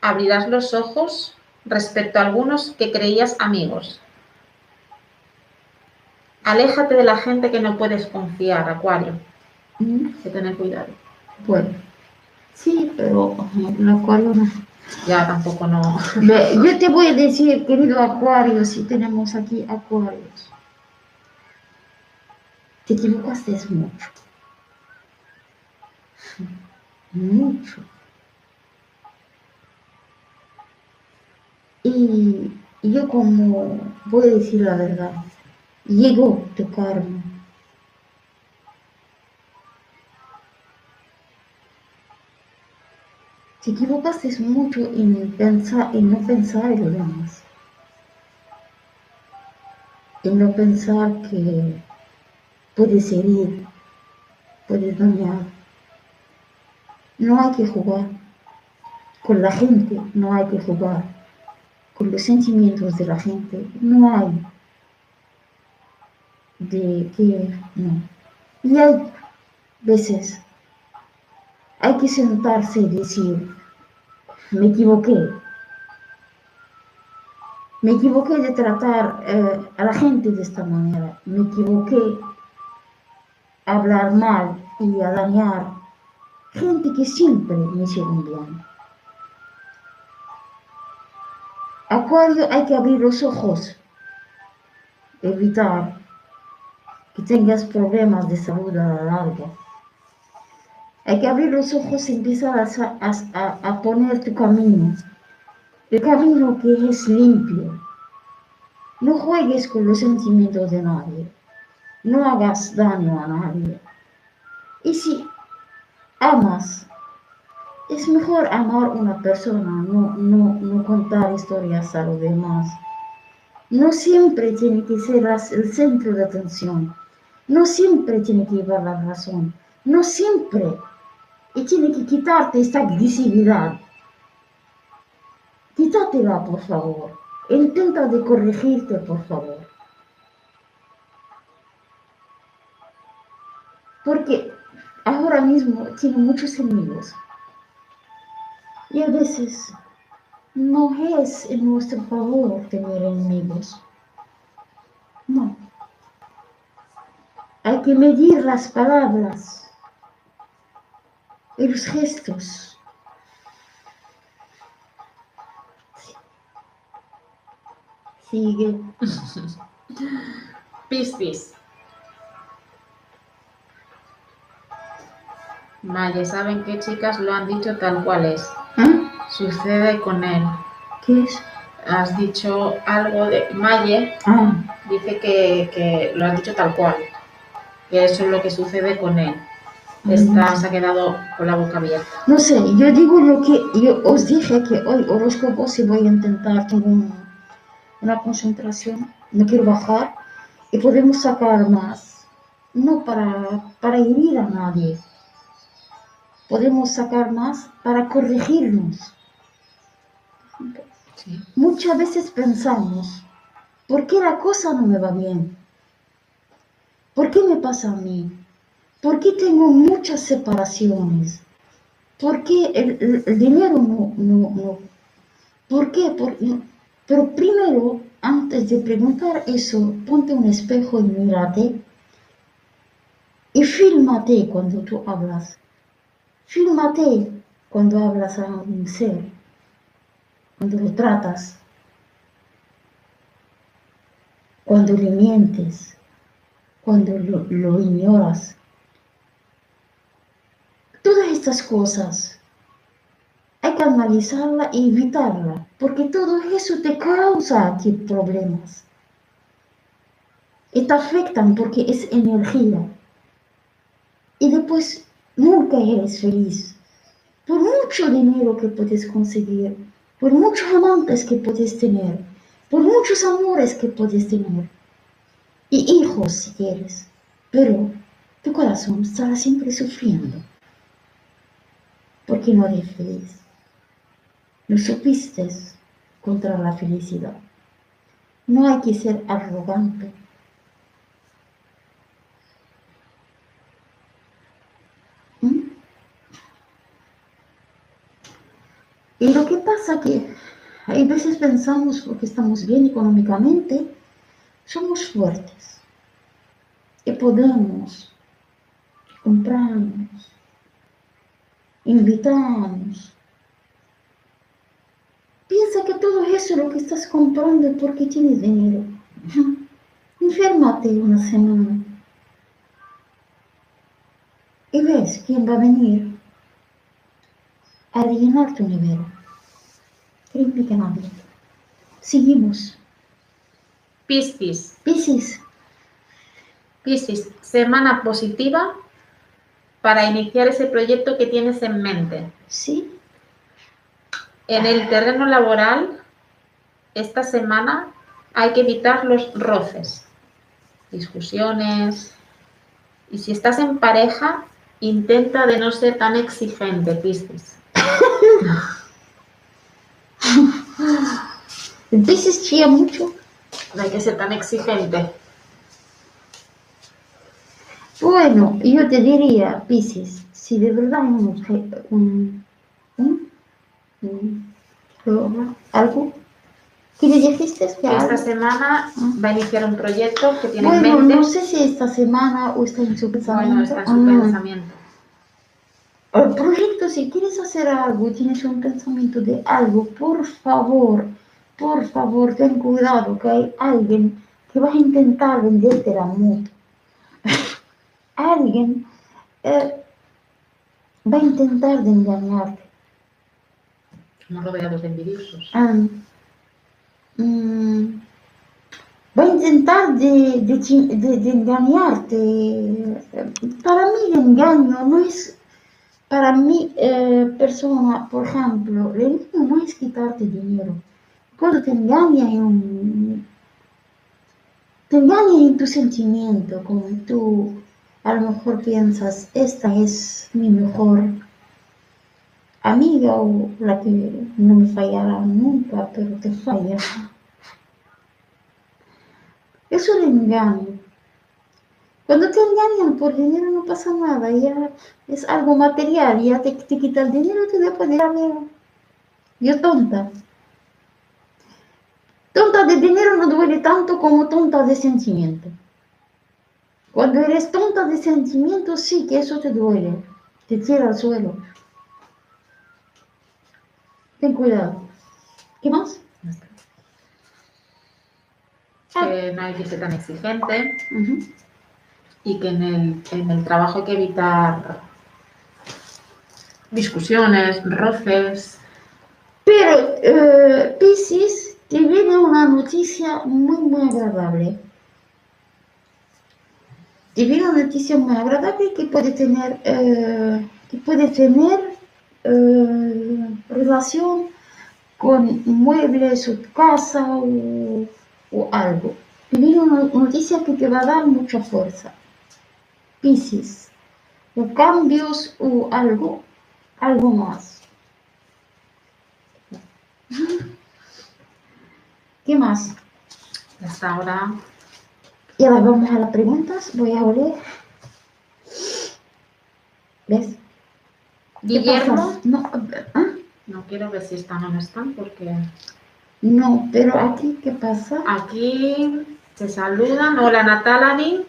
abrirás los ojos respecto a algunos que creías amigos. Aléjate de la gente que no puedes confiar, Acuario. Hay que tener cuidado. Bueno. Sí, pero acuario no. Ya tampoco no. Yo te voy a decir, querido Acuario, si tenemos aquí Acuarios. te equivocaste mucho. Mucho. Y yo como voy a decir la verdad, llegó tu karma. Te equivocaste mucho en, no pensar en lo demás. En no pensar que puedes herir, puedes dañar. No hay que jugar. Con la gente no hay que jugar con los sentimientos de la gente. No hay de que no. Y hay veces, hay que sentarse y decir, me equivoqué. Me equivoqué de tratar eh, a la gente de esta manera. Me equivoqué a hablar mal y a dañar gente que siempre me hicieron bien. Acuario hay que abrir los ojos, evitar que tengas problemas de salud a la larga. Hay que abrir los ojos y empezar a, poner tu camino, el camino que es limpio. No juegues con los sentimientos de nadie, no hagas daño a nadie. Y si amas, es mejor amar a una persona, no, no, contar historias a los demás. No siempre tiene que ser el centro de atención. No siempre tiene que llevar la razón. No siempre. Y tiene que quitarte esta agresividad. Quítatela, por favor. Intenta de corregirte, por favor. Porque ahora mismo tiene muchos enemigos. Y a veces no es en nuestro favor tener enemigos. No. Hay que medir las palabras y los gestos. Sigue. Piscis. Vale, ¿saben qué chicas lo han dicho tal cual es? sucede con él. ¿Qué es? Has dicho algo de Maye, ah. dice que, lo has dicho tal cual, que eso es lo que sucede con él. Está, se ha quedado con la boca abierta. No sé, yo digo lo que yo os dije que hoy horóscopo si voy a intentar, tengo una concentración, no quiero bajar y podemos sacar más, no para, para herir a nadie, podemos sacar más para corregirnos. Muchas veces pensamos, ¿por qué la cosa no me va bien? ¿Por qué me pasa a mí? ¿Por qué tengo muchas separaciones? ¿Por qué el, dinero no, no, ¿Por qué? pero primero, antes de preguntar eso, ponte un espejo y mírate. Y fílmate cuando tú hablas. Fílmate cuando hablas a un ser cuando lo tratas, cuando le mientes, cuando lo, ignoras. Todas estas cosas hay que analizarla y evitarla, porque todo eso te causa a ti problemas. Y te afectan porque es energía. Y después nunca eres feliz. Por mucho dinero que puedes conseguir, por muchos amantes que puedes tener, por muchos amores que puedes tener, y hijos si quieres, pero tu corazón estará siempre sufriendo, porque no eres feliz. No supiste contra la felicidad. No hay que ser arrogante. Y lo que pasa que hay veces pensamos porque estamos bien económicamente, somos fuertes y podemos comprarnos, invitarnos. Piensa que todo eso lo que estás comprando es porque tienes dinero. Inférmate una semana. y ves quién va a venir a rellenar tu nevera. Créeme que nadie. Seguimos. Piscis. Piscis, Piscis, semana positiva para iniciar ese proyecto que tienes en mente. sí, En el terreno laboral, esta semana hay que evitar los roces, discusiones. Y si estás en pareja, intenta de no ser tan exigente, Piscis. Piscis chilla mucho. No hay que ser tan exigente. Bueno, yo te diría, Piscis, si de verdad un, un, un- un- algo que le dijiste Esta algo- semana va a iniciar un proyecto que tiene en Bueno, mente. no sé si esta semana o está en su pensamiento. Bueno, está en su Ah, pensamiento. El proyecto, si quieres hacer algo, tienes un pensamiento de algo, por favor, por favor, ten cuidado que hay alguien que va a intentar venderte la moto. Alguien eh, va a intentar de engañarte. Como rodeados de envidiosos. Ah, mm, va a intentar de, de de- de engañarte. Para mí el engaño no es, para mí eh, persona, por ejemplo, el engaño no es quitarte dinero. Cuando te engañan en un- te engañan en tu sentimiento, como tú a lo mejor piensas, esta es mi mejor amiga o la que no me fallará nunca, pero te falla. Es un engaño. Cuando te engañan por dinero no pasa nada, ya es algo material, ya te, te quita el dinero y te después de Yo tonta. Tonta de dinero no duele tanto como tonta de sentimiento. Cuando eres tonta de sentimiento, sí que eso te duele, te tira al suelo. Ten cuidado. ¿Qué más? Que no hay que ser tan exigente y que en el, en el trabajo hay que evitar discusiones, roces. Pero, eh, Piscis, te viene una noticia muy, muy agradable. Te viene una noticia muy agradable que puede tener, eh, que puede tener eh, relación con muebles o casa o, o algo. Te viene una noticia que te va a dar mucha fuerza. Piscis, o cambios o algo, algo más. ¿Qué más? Hasta ahora, Y ahora vamos a las preguntas. Voy a oler. ¿Ves? ¿Qué Guillermo? No, ¿ah? no quiero ver si están o no están porque no, pero aquí, ¿qué pasa? aquí se saludan. Hola Natalani.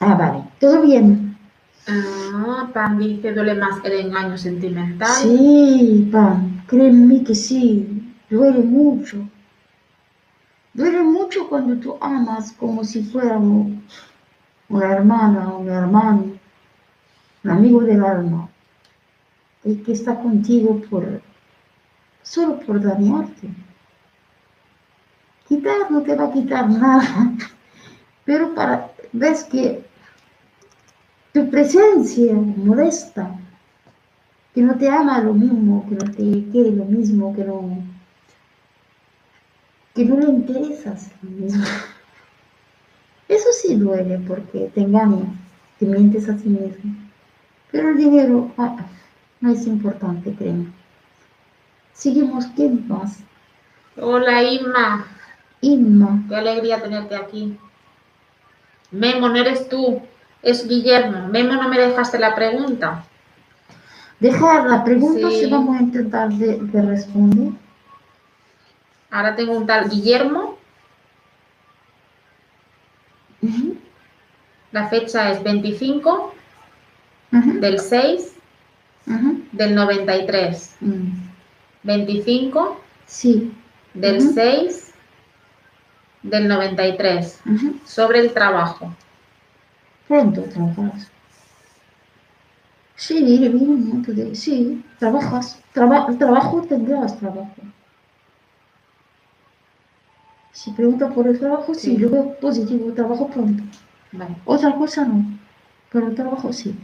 Ah, vale. ¿Todo bien? Ah, Pam dice duele más el engaño sentimental. Sí, Pam. Créeme que sí. Duele mucho. Duele mucho cuando tú amas como si fuera un- una hermana un hermano, un amigo del alma, y que está contigo por solo por dañarte. Quitar no te va a quitar nada, pero para ves que tu presencia molesta, que no te ama lo mismo, que no te quiere lo mismo, que no que no le interesas lo mismo. Eso sí duele porque te engañas, te mientes a ti mismo. Pero el dinero ah, no es importante, créeme. Seguimos, ¿quién más? Hola Inma, Inma. qué alegría tenerte aquí. Memo, no eres tú, es Guillermo. Memo, no me dejaste la pregunta. Dejar la pregunta Sí. si vamos a intentar de, de responder. Ahora tengo un tal Guillermo. La fecha es 25 ujú, del 6 ujú. del 93. Mm, 25 Sí. del Ujú. 6 del 93. ujú. Sobre el trabajo. Pronto trabajas. Sí, bien, ¿no? Sí, trabajas. Traba- trabajo tendrás trabajo. Si pregunta por el trabajo, sí, Sí. yo veo positivo, trabajo pronto. Vale. Otra cosa no, pero el trabajo sí.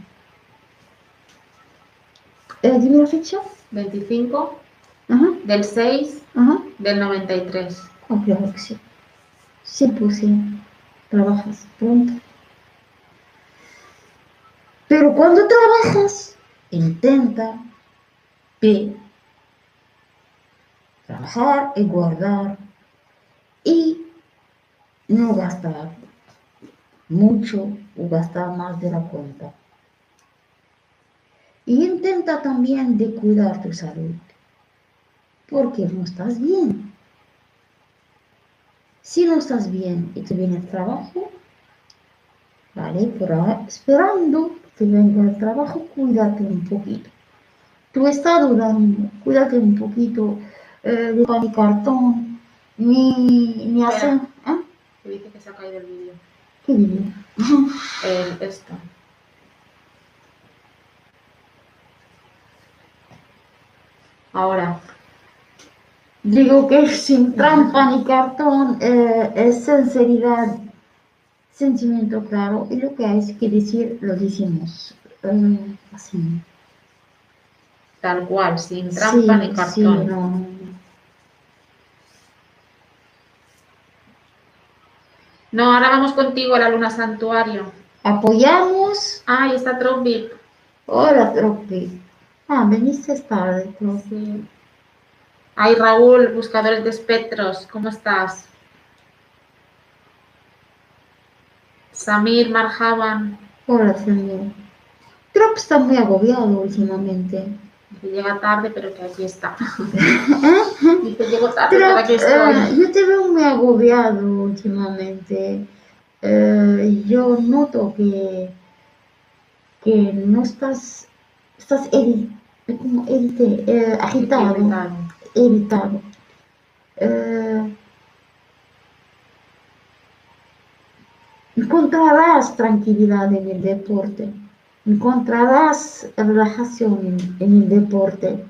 Eh, dime la fecha. 25 Ajá, del 6 ajá. del 93. Oh, claro que sí. 100% trabajas pronto. Pero cuando trabajas, intenta P. Trabajar y guardar y no gastar mucho o gastar más de la cuenta. Y intenta también de cuidar tu salud, porque no estás bien. Si no estás bien y te viene el trabajo, vale, ahora, esperando que venga el trabajo, cuídate un poquito. Tu estado de ánimo, cuídate un poquito eh, de pan y cartón, ni, ni hacer... ¿eh? Que dice que se ha caído el vídeo. ¿Qué digo? El, esto. Ahora, Digo que sin trampa ni cartón eh, es sinceridad, sentimiento claro, y lo que hay que decir lo decimos. eh, así. tal cual, sin trampa ni cartón. sí, no, no, ahora vamos contigo a la luna santuario. Apoyamos. Ah, y está Trombip. Hola, Tropi. Ah, veniste tarde, Tropi. Sí. Ay, Raúl, buscadores de espectros, ¿cómo estás? Samir, Marhaban, Hola, señor. Trop está muy agobiado últimamente. Que llega tarde, pero que aquí está. ¿Eh? Dice, llego tarde, pero aquí eh, estoy. yo te veo muy agobiado últimamente. Eh, yo noto que, que no estás, estás eri- como erite- eh, agitado. Irritado. Eh, encontrarás tranquilidad en el deporte, encontrarás relajación en, el deporte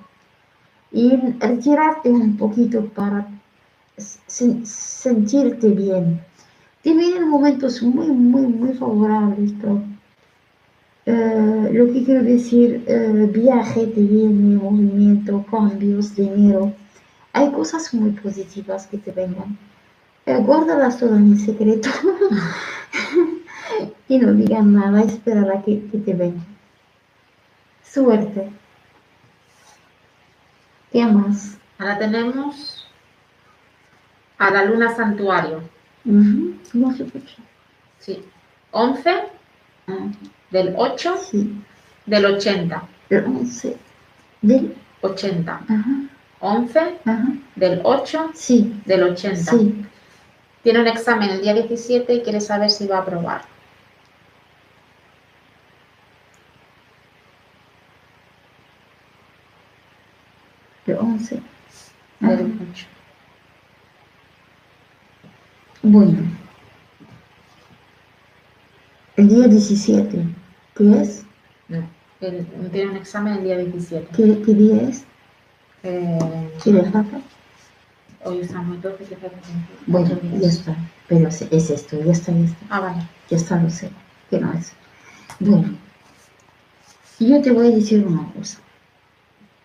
y retirarte un poquito para sen- sentirte bien. Te vienen momentos muy, muy, muy favorables, pero eh, lo que quiero decir, eh, viaje te viene, movimiento, cambios, dinero. Hay cosas muy positivas que te vengan. Eh, guárdalas todo en secreto y no digan nada, esperar a que, que te vengan. Suerte. ¿Qué más? Ahora tenemos a la luna santuario. Ujú, No se escucha. Sí. 11 Ah, del 8 sí, del 80. el 11 del... 80. Ajá, 11 ajá, del 8 sí, del 80. sí. Tiene un examen el día 17 y quiere saber si va a aprobar. El 11. Ajá. Del 8. Bueno. El día 17, ¿qué es? No. Él tiene un examen el día 17. ¿Qué, qué día es? Eh, ¿Qué le falta? hoy estamos 12, 13, 14, Bueno, ya está. Pero es, es esto, ya está, ya está. Ah, vale. Ya está, lo sé. Que no es. Bueno. Yo te voy a decir una cosa.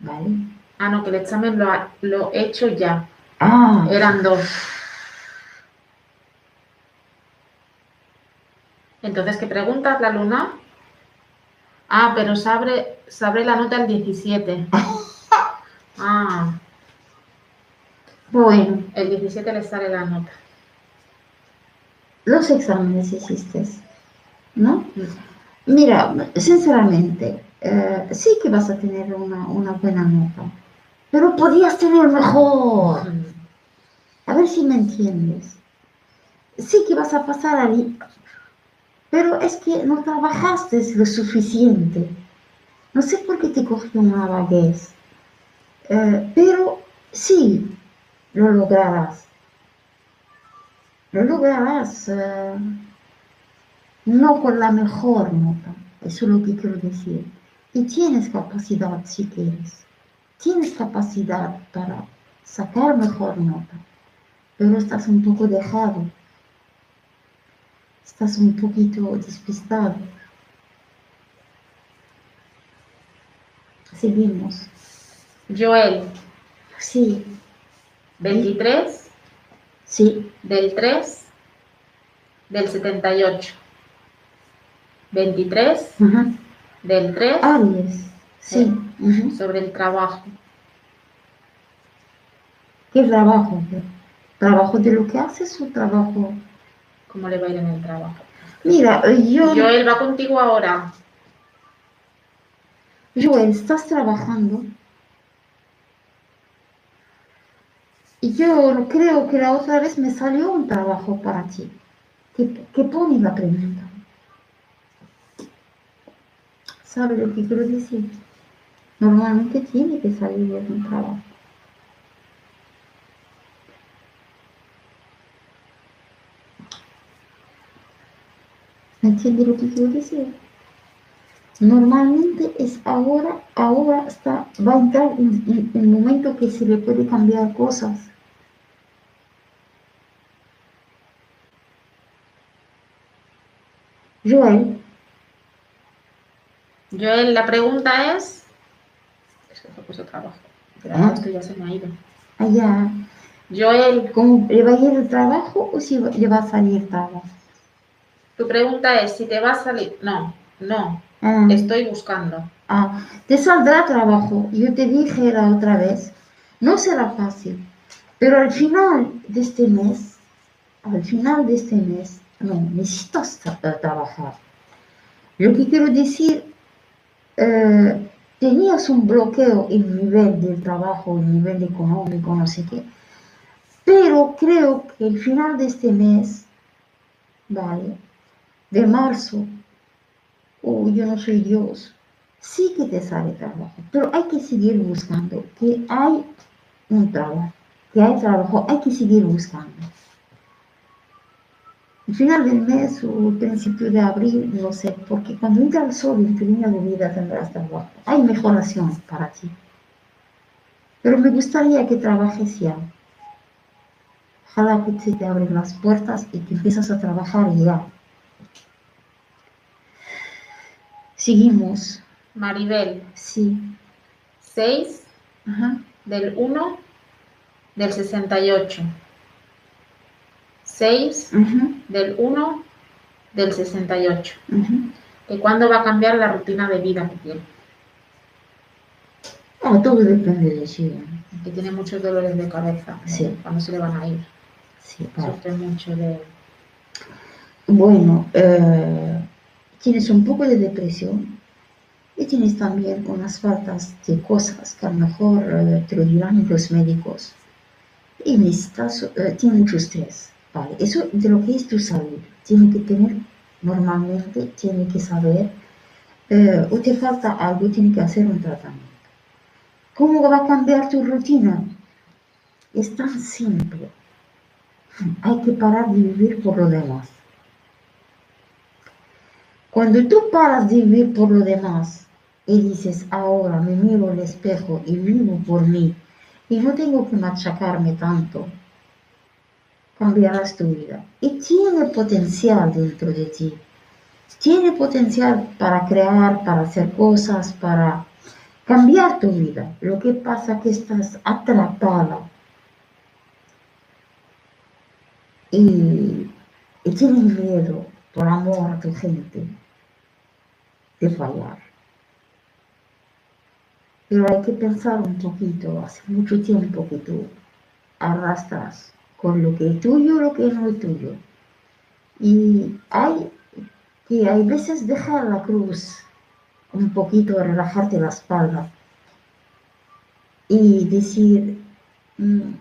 ¿Vale? Ah, no, que el examen lo, ha- lo he hecho ya. Ah, Eran dos. Entonces, ¿qué preguntas la luna? Ah, pero se abre, se abre la nota el 17. Ah, bueno. el 17 le sale la nota. Los exámenes hiciste, ¿no? Mira, sinceramente, eh, sí que vas a tener una, una buena nota, pero podías tener mejor. A ver si me entiendes. Sí que vas a pasar ahí, pero es que no trabajaste lo suficiente. No sé por qué te cogió una vaguez, Eh, pero sí, lo lograrás. Lo lograrás, eh, no con la mejor nota, eso es lo que quiero decir. Y tienes capacidad si quieres. Tienes capacidad para sacar mejor nota. Pero estás un poco dejado. Estás un poquito despistado. Seguimos. Joel, Sí, 23 sí, del 3 del 78. 23 ajá. del 3 Aries, sí. Sobre el trabajo. ¿Qué trabajo? ¿Trabajo de lo que haces o trabajo? ¿Cómo le va a ir en el trabajo? Mira, yo, Joel va contigo ahora. Joel, estás trabajando. Y yo creo que la otra vez me salió un trabajo para ti. ¿Qué, qué pone la pregunta? ¿Sabe lo que quiero decir? Normalmente tiene que salir de un trabajo. ¿Me entiende lo que quiero decir? Normalmente es ahora, ahora está, va a entrar en, en- en el momento que se le puede cambiar cosas. Joel, Joel, la pregunta es. Es que se puso trabajo. Pero Ah. esto ya se me ha ido. allá, Joel, ¿cómo le va a ir el trabajo o si le va a salir trabajo? tu pregunta es si te va a salir. No, no. Ah, Estoy buscando. ah, te saldrá trabajo. Yo te dije la otra vez, no será fácil, pero al final de este mes, al final de este mes, no, necesitas tra- trabajar. Lo que quiero decir, eh, tenías un bloqueo en el nivel del trabajo, en nivel económico, no sé qué, pero creo que el final de este mes, vale, de marzo, oh, yo no soy Dios, sí que te sale trabajo, pero hay que seguir buscando, que hay un trabajo, que hay trabajo, hay que seguir buscando. Al final del mes o principio de abril, no sé, porque cuando entra el sol en tu línea de vida tendrás trabajo. Hay mejoración para ti. Pero me gustaría que trabajes ya. Ojalá que se te abren las puertas y que empiezas a trabajar ya. Seguimos. Maribel, Sí. 6 Ajá. del 1 del 68. 6 Ujú, del 1 del 68. ujú. ¿Que cuándo va a cambiar la rutina de vida que tiene? Ah, todo depende de ti. Que tiene muchos dolores de cabeza. Sí. Cuando se le van a ir. Sí, vale. Sufre mucho de. Bueno, eh, tienes un poco de depresión y tienes también unas faltas de cosas que a lo mejor eh, te lo dirán los médicos. Y necesitas, eh, tiene mucho estrés. Eso de lo que es tu salud. Tiene que tener, normalmente, tiene que saber, eh, o te falta algo, tiene que hacer un tratamiento. ¿Cómo va a cambiar tu rutina? Es tan simple. Hay que parar de vivir por lo demás. Cuando tú paras de vivir por lo demás y dices, ahora me miro al espejo y vivo por mí y no tengo que machacarme tanto, cambiarás tu vida. Y tiene potencial dentro de ti. Tiene potencial para crear, para hacer cosas, para cambiar tu vida. Lo que pasa es que estás atrapada y, y tienes miedo por amor a tu gente de fallar. Pero hay que pensar un poquito, hace mucho tiempo que tú arrastras con lo que es tuyo, lo que no es tuyo. Y hay que hay veces dejar la cruz un poquito, relajarte la espalda y decir, "Mm,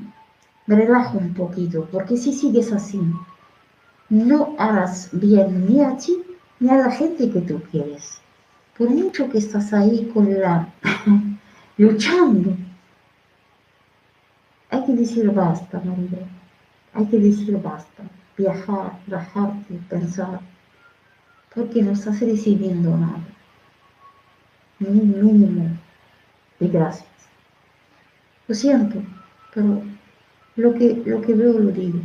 relajo un poquito, porque si sigues así, no harás bien ni a ti ni a la gente que tú quieres. Por mucho que estás ahí con la luchando, hay que decir basta, María. Hay que decir basta. Viajar, relajarte, pensar, porque no estás recibiendo nada. un mínimo de gracias. Lo siento, pero lo que, lo que veo lo digo.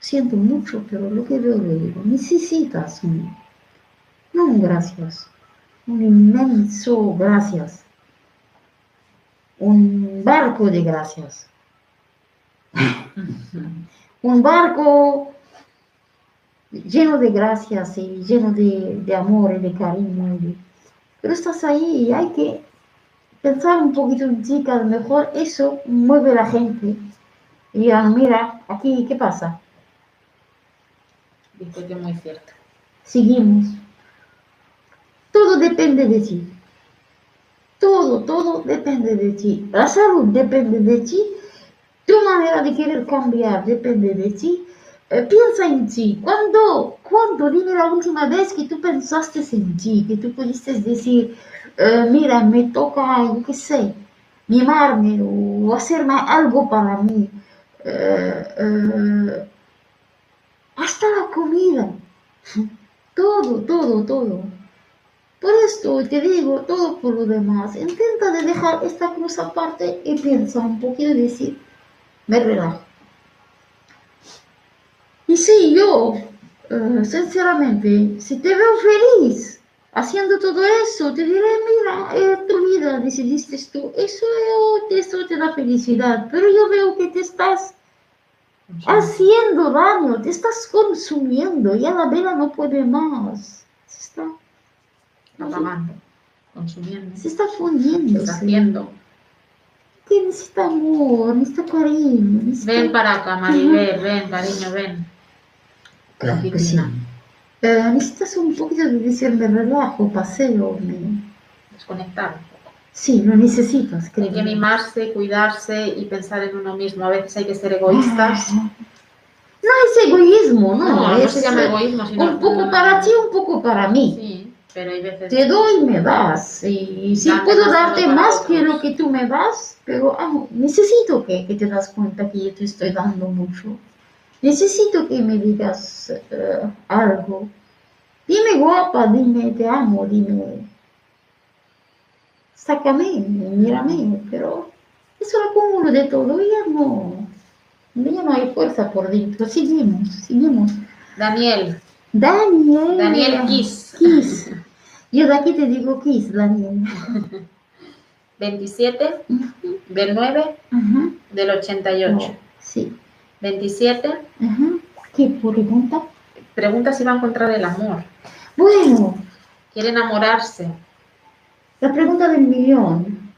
Siento mucho, pero lo que veo lo digo. Necesitas un, no un gracias, un inmenso gracias, un barco de gracias, un barco lleno de gracias y lleno de, de amor y de cariño. y pero estás ahí y hay que pensar un poquito en ti, que a lo mejor eso mueve a la gente. Y digan, mira, aquí, ¿qué pasa? Que muy cierto. Seguimos. Todo depende de ti. Todo, todo depende de ti. La salud depende de ti. Tu manera de querer cambiar depende de ti. Eh, piensa en ti. ¿Cuándo, cuándo, dime la última vez que tú pensaste en ti? Que tú pudiste decir, eh, mira, me toca, yo qué sé, mimarme o hacerme algo para mí. Eh, eh, hasta la comida. Todo, todo, todo. Por esto te digo todo por lo demás. Intenta de dejar esta cruz aparte y piensa un poquito y decir, relajo. Y sí, yo, eh, sinceramente, si te veo feliz haciendo todo eso, te diré, mira, es tu vida, decidiste tú, eso, eso te da felicidad, pero yo veo que te estás haciendo daño, te estás consumiendo, ya la vela no puede más. Se está, Apagando, consumiendo, se está fundiendo. haciendo. Que necesita amor, necesita cariño. Necesita... Ven para acá, Maribel, ven, cariño, ven. Claro que sí. Eh, necesitas un poquito de decirme relajo, paseo. me- Desconectar un poco. Sí, lo necesitas, Hay creo. que mimarse, cuidarse y pensar en uno mismo. A veces hay que ser egoístas. No es egoísmo, no. No, no es se llama eh, egoísmo, sino... un poco para ti, un poco para mí. Sí, pero hay veces... Te doy y me das. Y sí Dame puedo darte más que lo que tú me das, pero ah, necesito que, que te das cuenta que yo te estoy dando mucho. Necesito que me digas eh, algo. Dime guapa, dime te amo, dime. Sácame, mírame, pero es un acúmulo de todo. Ya no, ya no hay fuerza por dentro. Seguimos, seguimos. Daniel, Daniel. Daniel Kiss, Kiss. Yo de aquí te digo Kiss, Daniel. 27 Ujú, del 9 ajá. del 88. Sí. 27, Ajá. ¿Qué pregunta? pregunta si va a encontrar el amor. Bueno, Quiere enamorarse. la pregunta del millón.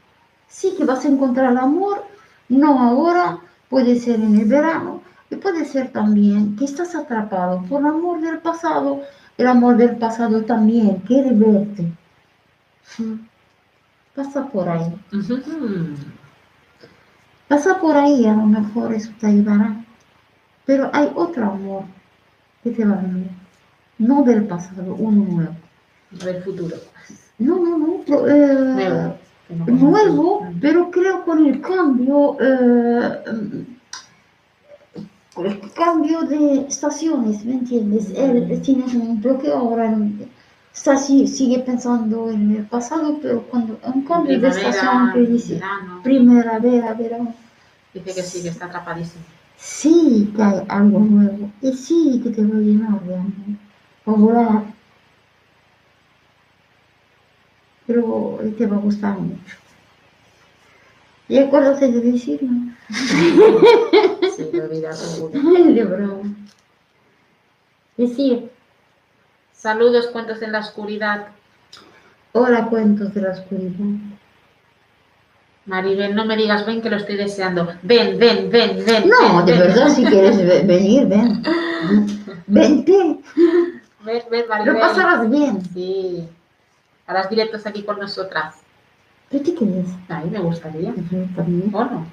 Sí que vas a encontrar el amor, no ahora, puede ser en el verano, y puede ser también que estás atrapado por el amor del pasado. El amor del pasado también quiere verte. Pasa por ahí. Pasa por ahí, a lo mejor eso te ayudará. Pero hay otro amor que te va a venir. No del pasado, uno nuevo. Del futuro. No, no, no. pro- eh, no nuevo, pero creo con el cambio, eh, mm, cambio de estaciones, ¿me entiendes? Él tiene un bloqueo ahora, está, sigue pensando en el pasado, pero cuando un cambio de estación que dice verano. primavera, verano, Dice que sí, que está atrapadísimo. sí que hay algo nuevo, y sí que te va a llenar de amor, va a volar, pero te va a gustar mucho. Y acuérdate de decirme. Sí, lo de broma. Decir, Saludos, cuentos en la oscuridad. hola cuentos de la oscuridad. Maribel, no me digas ven que lo estoy deseando. Ven, ven, ven, ven. No, ven, de ven. verdad, si quieres ve- venir, ven. Vente, Ven, ven, lo Maribel. pasarás bien. Sí. Harás directos aquí con nosotras. ¿Qué te quieres? A mí me gustaría. También. ¿O no?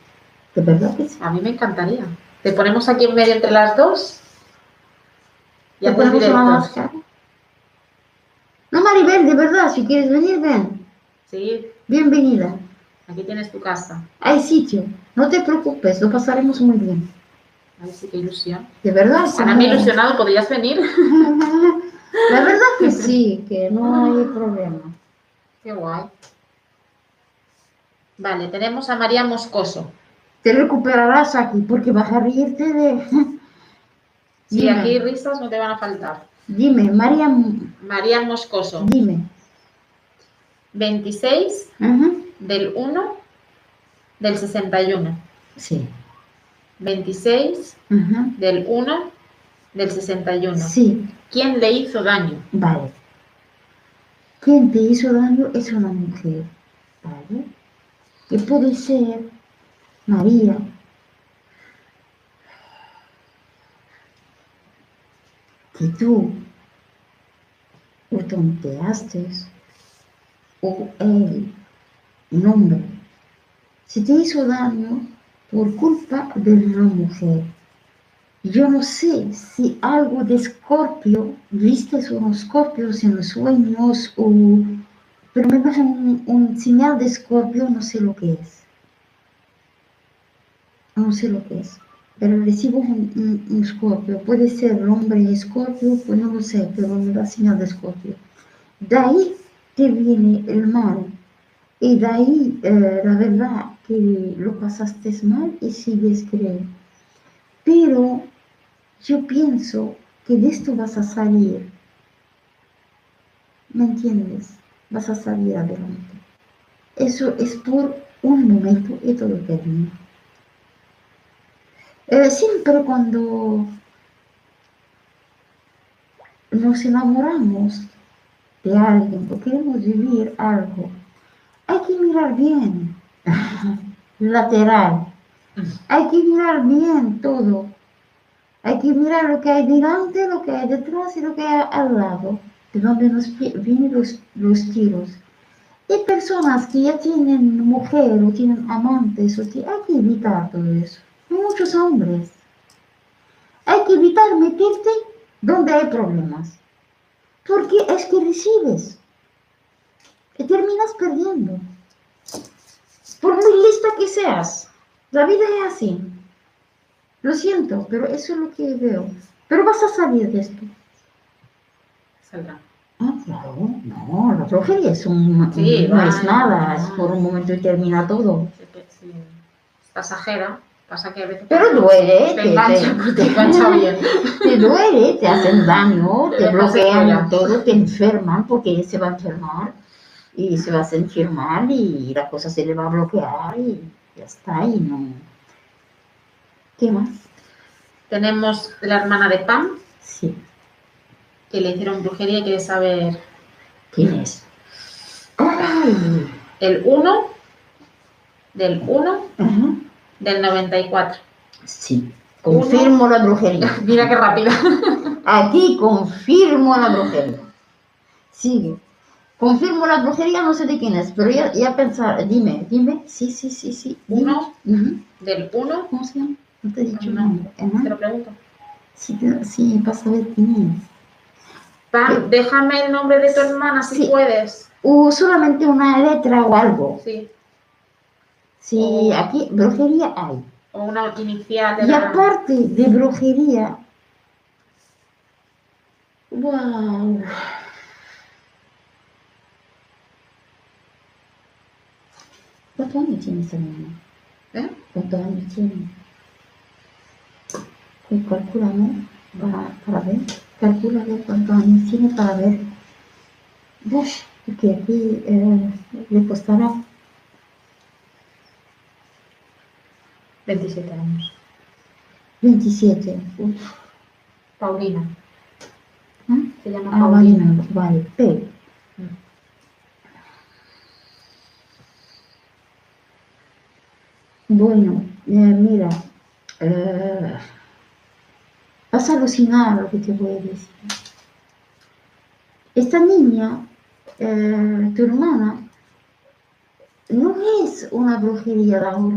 De verdad que sí. A mí me encantaría. Te ponemos aquí en medio entre las dos. Y ¿Te ponemos máscara? No, Maribel, de verdad, si quieres venir, ven. Sí, Bienvenida. aquí tienes tu casa. Hay sitio. No te preocupes, lo pasaremos muy bien. Ay, sí, qué ilusión. De verdad. Como- me he ilusionado, ¿podrías venir? La verdad que sí, que no hay problema. Qué guay. Vale, tenemos a María Moscoso. Te recuperarás aquí porque vas a reírte de... Sí, Dime. aquí risas no te van a faltar. Dime, María, María Moscoso. dime. 26 Ajá. del 1 del 61. Sí. 26 Ajá. del 1 del 61. Sí, ¿Quién le hizo daño? vale. Quien te hizo daño es una mujer, ¿vale? Que puede ser María, que tú o tonteaste o él, un hombre, se te hizo daño por culpa de una mujer. Yo no sé si algo de escorpio, viste unos escorpios en los sueños, o, pero me das un, un señal de escorpio, no sé lo que es. No sé lo que es. Pero recibo un, un, un escorpio. Puede ser el hombre escorpio, pues no lo sé, pero me da señal de escorpio. De ahí te viene el mal. Y de ahí, eh, la verdad, que lo pasaste mal y sigues creyendo. Pero yo pienso que de esto vas a salir. ¿Me entiendes? Vas a salir adelante. Eso es por un momento y todo termina. Eh, siempre cuando nos enamoramos de alguien o queremos vivir algo, hay que mirar bien, lateral, hay que mirar bien todo. Hay que mirar lo que hay delante, lo que hay detrás y lo que hay al lado, de donde nos vi- vienen los, los tiros. Hay personas que ya tienen mujer o tienen amantes, o hay que evitar todo eso. Muchos hombres. Hay que evitar meterte donde hay problemas. Porque es que recibes. Y terminas perdiendo. Por muy lista que seas. La vida es así. Lo siento, pero eso es lo que veo. Pero vas a salir de esto. Saldrá. Ah, claro. No, la brujería es un, Sí, no va, es nada. Es por un momento y termina todo. Sí, sí. Pasajera. Pasa que a veces. Pero duele, Te engancha, te- te engancha bien. te duele, te hacen daño, Te te bloquean todo, te enferman porque se va a enfermar y se va a sentir mal y la cosa se le va a bloquear y ya está y no. ¿Qué más? Tenemos la hermana de Pam, Sí. que le hicieron brujería y quiere saber ¿Quién es? Ay, el 1 del 1 ajá. Del 94. Sí. Confirmo la brujería. Mira qué rápida. Aquí confirmo la brujería. Sigue. Confirmo la brujería, no sé de quién es, pero ya, ya pensar, dime, dime. Sí, sí, sí, sí. Uno. Del 1, ¿Cómo se llama? No te he dicho el No. nombre. Te lo pregunto. Sí, sí, vas a ver quién es. Pam, déjame el nombre de tu hermana si Sí. puedes. O solamente una letra o algo. Sí. Sí, aquí brujería hay. O una inicial de Y la- aparte de brujería, wow. ¿Cuántos años tiene esa niña? ¿Eh? ¿Cuántos años tiene? Pues calculamos para, para ver. Calcula cuántos años tiene para ver. Uf, porque aquí eh, le costará 27 años. 27. Uf. Paulina. ¿Ah? Se llama Ah, Paulina. no, vale, P. Mm. Bueno, eh, mira, eh, vas a alucinar lo que te voy a decir. Esta niña, eh, tu hermana, no es una brujería de ahora.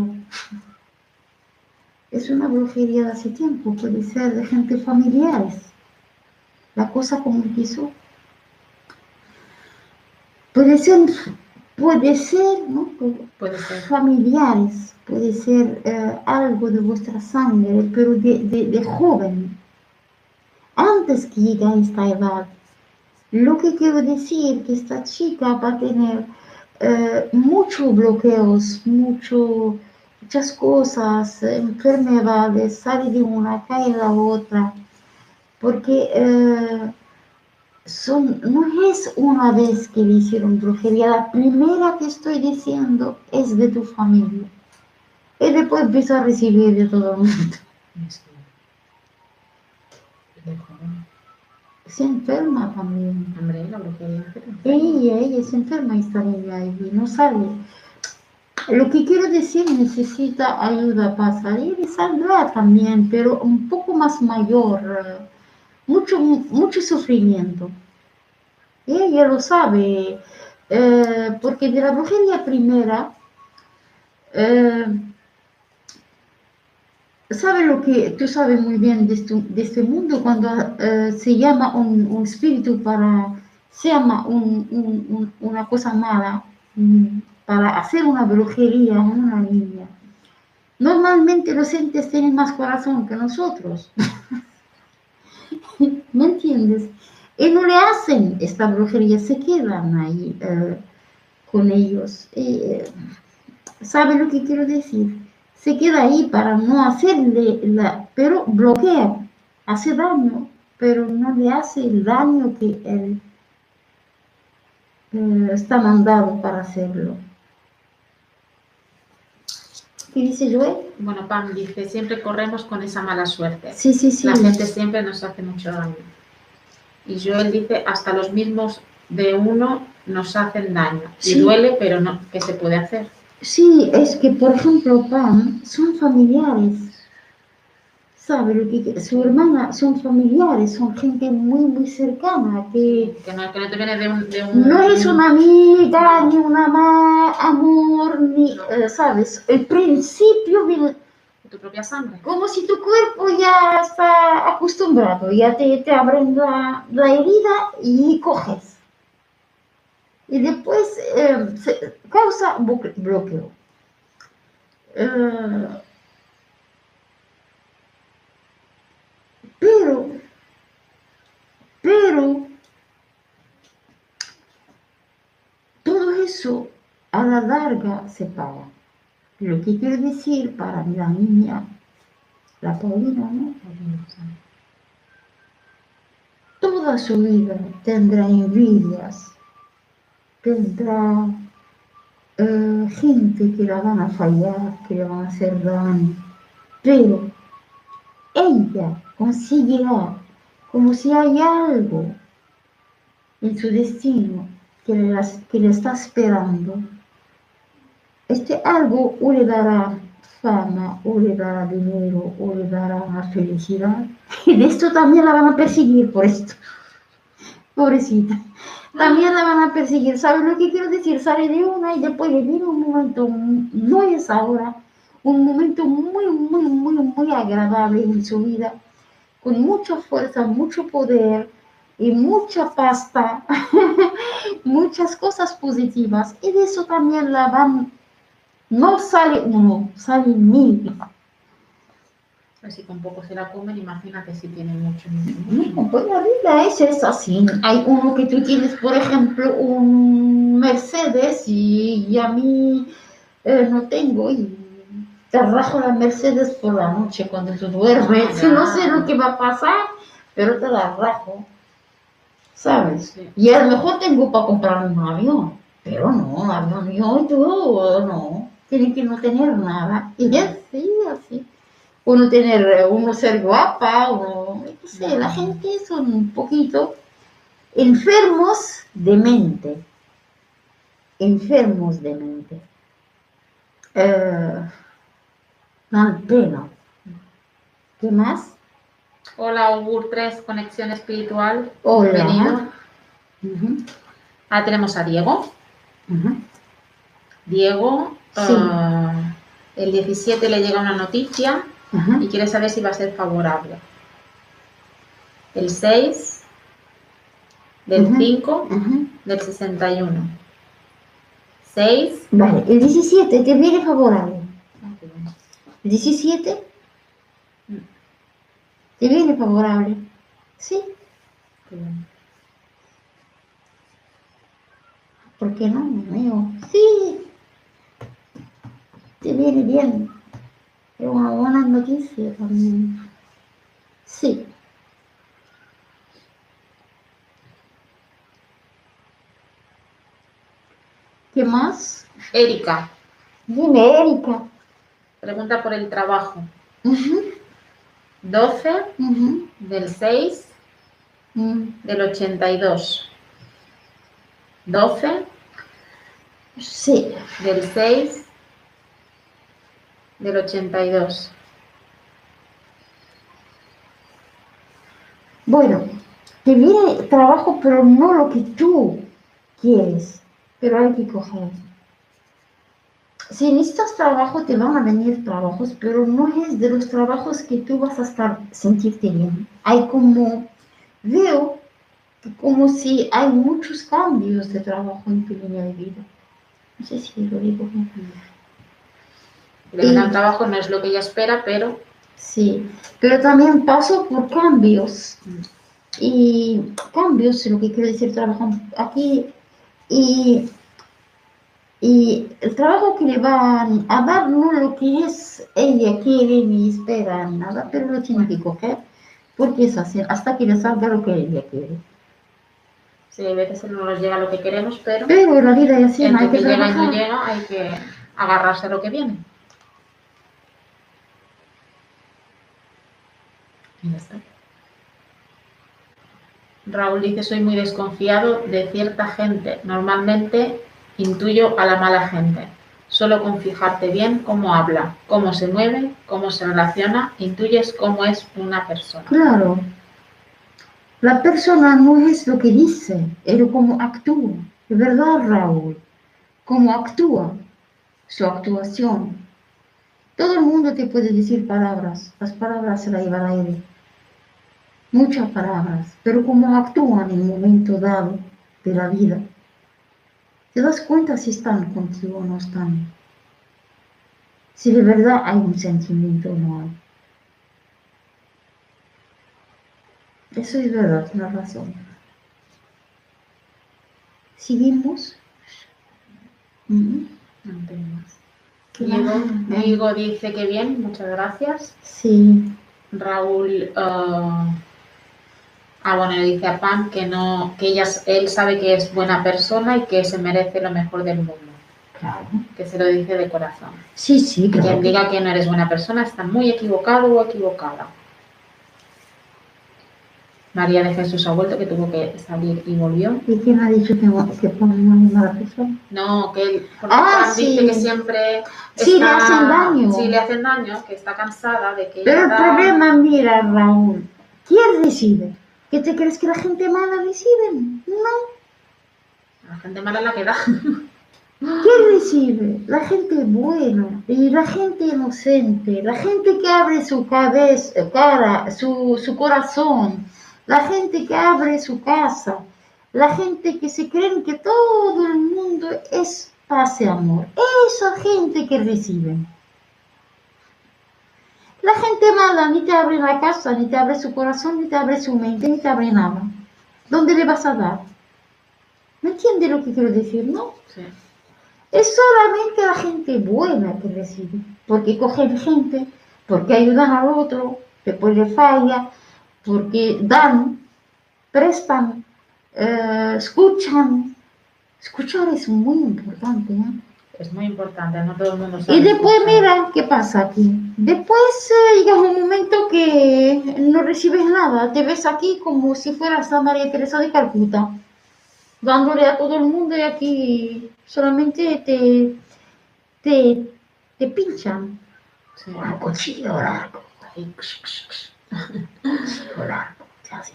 Es una brujería de hace tiempo, puede ser de gente familiares. La cosa como empezó. Puede ser, puede ser, ¿no? Puede ser. familiares, puede ser eh, algo de vuestra sangre, pero de, de- de joven, antes que llegue a esta edad. Lo que quiero decir que esta chica va a tener eh, muchos bloqueos, mucho, muchas cosas, enfermedades, sale de una, cae la otra, porque eh, son, no es una vez que le hicieron brujería, la primera que estoy diciendo es de tu familia. Y después empieza a recibir de todo el mundo. Se enferma también. Hombre, la brujería. Ella, ella se enferma esta niña y no sale. Lo que quiero decir, necesita ayuda para salir y saldrá también, pero un poco más mayor, eh, mucho, mucho sufrimiento. Ella lo sabe, eh, porque de la brujería primera, eh, sabe lo que tú sabes muy bien de este, este mundo cuando se llama un, un, espíritu para, se llama un, un, una cosa mala para hacer una brujería a una niña. Normalmente los entes tienen más corazón que nosotros. ¿Me entiendes? Y no le hacen esta brujería, se quedan ahí eh, con ellos. Eh, ¿Sabe lo que quiero decir? Se queda ahí para no hacerle, la, pero bloquea, hace daño, pero no le hace el daño que él eh, está mandado para hacerlo. ¿Qué dice Joel? Bueno, Pam dice, siempre corremos con esa mala suerte. Sí, sí, sí. La gente siempre nos hace mucho daño. Y Joel dice, hasta los mismos de uno nos hacen daño. Sí. Y duele, pero no, ¿qué se puede hacer? Sí, es que, por ejemplo, Pam, son familiares. ¿Sabe? Su hermana son familiares, son gente muy, muy cercana, que Que no, que no te viene de un... De un no es una amiga, ni una ma amor, ni, No. eh, ¿sabes? El principio de tu propia sangre. como si tu cuerpo ya está acostumbrado, ya te, te abren la, la herida y coges. Y después eh, se causa blo- bloqueo. Eh, pero, pero, todo eso a la larga se paga. Lo que quiero decir para la niña, la Paulina, ¿no? Toda su vida tendrá envidias, tendrá eh, gente que la van a fallar, que le van a hacer daño, pero ella conseguirá, como si hay algo en su destino que le, que le está esperando, este algo o le dará fama, o le dará dinero, o le dará felicidad. Y esto también la van a perseguir por esto. Pobrecita. También la van a perseguir. ¿Sabes lo que quiero decir? Sale de una y después le viene un momento, no es ahora, un momento muy, muy, muy, muy agradable en su vida, con mucha fuerza, mucho poder y mucha pasta, muchas cosas positivas. Y de eso también la van, no sale uno, salen mil. Así con poco se la comen, imagínate si tienen mucho, mucho, mucho. No, pues la vida es, es así. Hay uno que tú tienes, por ejemplo, un Mercedes y, y a mí eh, no tengo y te rajo la Mercedes por la noche cuando tú duermes. Ya. No sé lo que va a pasar, pero te la rajo. ¿Sabes? Sí. Y a lo mejor tengo para comprarme un avión, pero no, avión yo, yo no. Tiene que no tener nada. Y así, así. Uno tener, uno ser guapa, uno, no sé, la gente son un poquito enfermos de mente. Enfermos de mente. Eh, dan pena. ¿Qué más? Hola, Augur 3, Conexión Espiritual. Hola. Bienvenido. Ujú, Ahora tenemos a Diego. ujú. Diego, Sí. ah, el 17 le llega una noticia Ajá. y quiere saber si va a ser favorable. El 6, del Ujú. 5, Ajá. del 61. 6. Vale, el 17 te viene favorable. El 17 te viene favorable. Sí. ¿Por qué no, mi amigo? Sí. Te viene bien. Es una buena noticia también. Sí. ¿Qué más? Erika, Dime, Erika. Pregunta por el trabajo. Ujú, 12 ujú, del 6 mm. del 82. 12 Sí. del 6 del 82. Bueno, te viene trabajo, pero no lo que tú quieres, pero hay que coger. Si necesitas trabajo, te van a venir trabajos, pero no es de los trabajos que tú vas a estar, sentirte bien. Hay como, veo, como si hay muchos cambios de trabajo en tu línea de vida. No sé si lo digo bien. Le viene al trabajo, no es lo que ella espera, pero Sí, pero también paso por cambios. Y cambios, lo que quiero decir, trabajo aquí. Y, y el trabajo que le van a dar no lo que es ella quiere ni espera nada, pero lo tiene que coger porque es así, hasta que le salga lo que ella quiere. sí, a veces no nos llega lo que queremos, pero Pero en la vida es así, no hay que que llega y no trabajar. llega, hay que agarrarse a lo que viene. Y ya está. Raúl dice, soy muy desconfiado de cierta gente. Normalmente intuyo a la mala gente. Solo con fijarte bien cómo habla, cómo se mueve, cómo se relaciona, intuyes cómo es una persona. Claro. La persona no es lo que dice, es cómo actúa. Verdad, Raúl. Cómo actúa, su actuación. Todo el mundo te puede decir palabras, las palabras se las lleva al aire. Muchas palabras, pero cómo actúan en el momento dado de la vida. Te das cuenta si están contigo o no están. Si de verdad hay un sentimiento o no hay. Eso es verdad, tienes razón. ¿Seguimos? No tengo más. ¿Qué Diego, dice que bien, muchas gracias. Sí, Raúl, ah, ah, bueno, le dice a Pam que no, que ella, él sabe que es buena persona y que se merece lo mejor del mundo, claro. que se lo dice de corazón. Sí, sí, claro. Quien diga que no eres buena persona está muy equivocado o equivocada. María de Jesús ha vuelto, que tuvo que salir y volvió. ¿Y quién ha dicho que, que pone una mala persona? No, que él, porque Ah, Pam sí. dice que siempre Sí, le hacen daño. Sí, le hacen daño, que está cansada de que Pero el da- problema, mira, Raúl, ¿quién recibe? ¿Qué te crees que la gente mala recibe? No. La gente mala la que da. ¿Quién recibe? La gente buena y la gente inocente, la gente que abre su cabeza, cara, su, su corazón, la gente que abre su casa, la gente que se creen que todo el mundo es paz y amor. Esa gente que reciben. La gente mala ni te abre la casa, ni te abre su corazón, ni te abre su mente, ni te abre nada. ¿Dónde le vas a dar? ¿Me entiendes lo que quiero decir, no? Sí. Es solamente la gente buena que recibe, porque cogen gente, porque ayudan al otro, después le falla, porque dan, prestan, eh, escuchan. Escuchar es muy importante. ¿eh? Es muy importante, no todo el mundo sabe. Y después escuchar. mira qué pasa aquí. Después eh, llega un momento que no recibes nada, te ves aquí como si fueras a María Teresa de Calcuta, dándole a todo el mundo y aquí solamente te, te, te pinchan. Sí. Un cuchillo largo, cuchillo largo, así.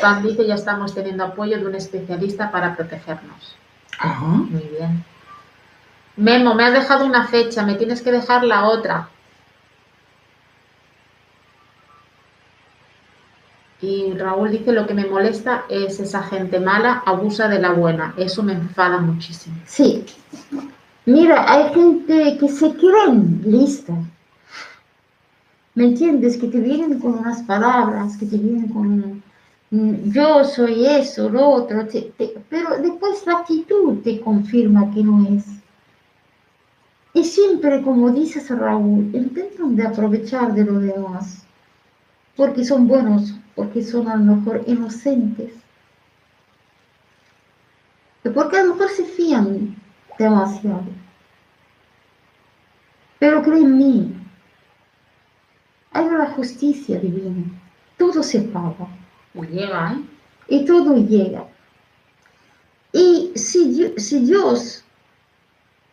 Pam dice ya estamos teniendo apoyo de un especialista para protegernos. Ajá. Muy bien. Memo, me has dejado una fecha, me tienes que dejar la otra. Y Raúl dice lo que me molesta es esa gente mala, abusa de la buena. Eso me enfada muchísimo. Sí. Mira, hay gente que se creen lista. ¿Me entiendes? Que te vienen con unas palabras, que te vienen con, yo soy eso, lo otro, te- pero después la actitud te confirma que no es. Y siempre, como dices Raúl, intentan de aprovechar de los demás, porque son buenos, porque son a lo mejor inocentes. Porque a lo mejor se fían demasiado. Pero mí, hay una justicia divina, todo se paga Y llega, ¿eh? y todo llega. Y si, si Dios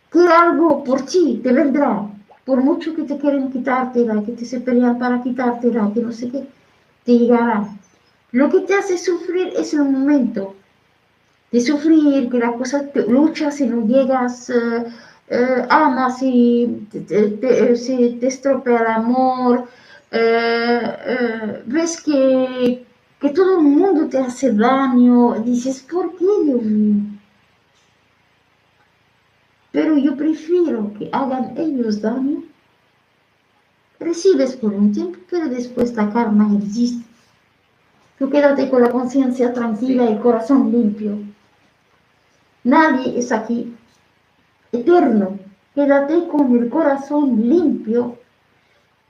quiere algo por ti, te vendrá. Por mucho que te quieren quitártela, que te se para quitártela, que no sé qué, te llegará. Lo que te hace sufrir es el momento de sufrir, que la cosa te luchas y no llegas, eh, eh, amas y te, te- te estropea el amor, eh, eh, ves que, que todo el mundo te hace daño, dices, ¿por qué, Dios mío? Pero yo prefiero que hagan ellos daño. Recibes por un tiempo, pero después la karma existe. Tú quédate con la conciencia tranquila y el corazón limpio. Nadie es aquí eterno. Quédate con el corazón limpio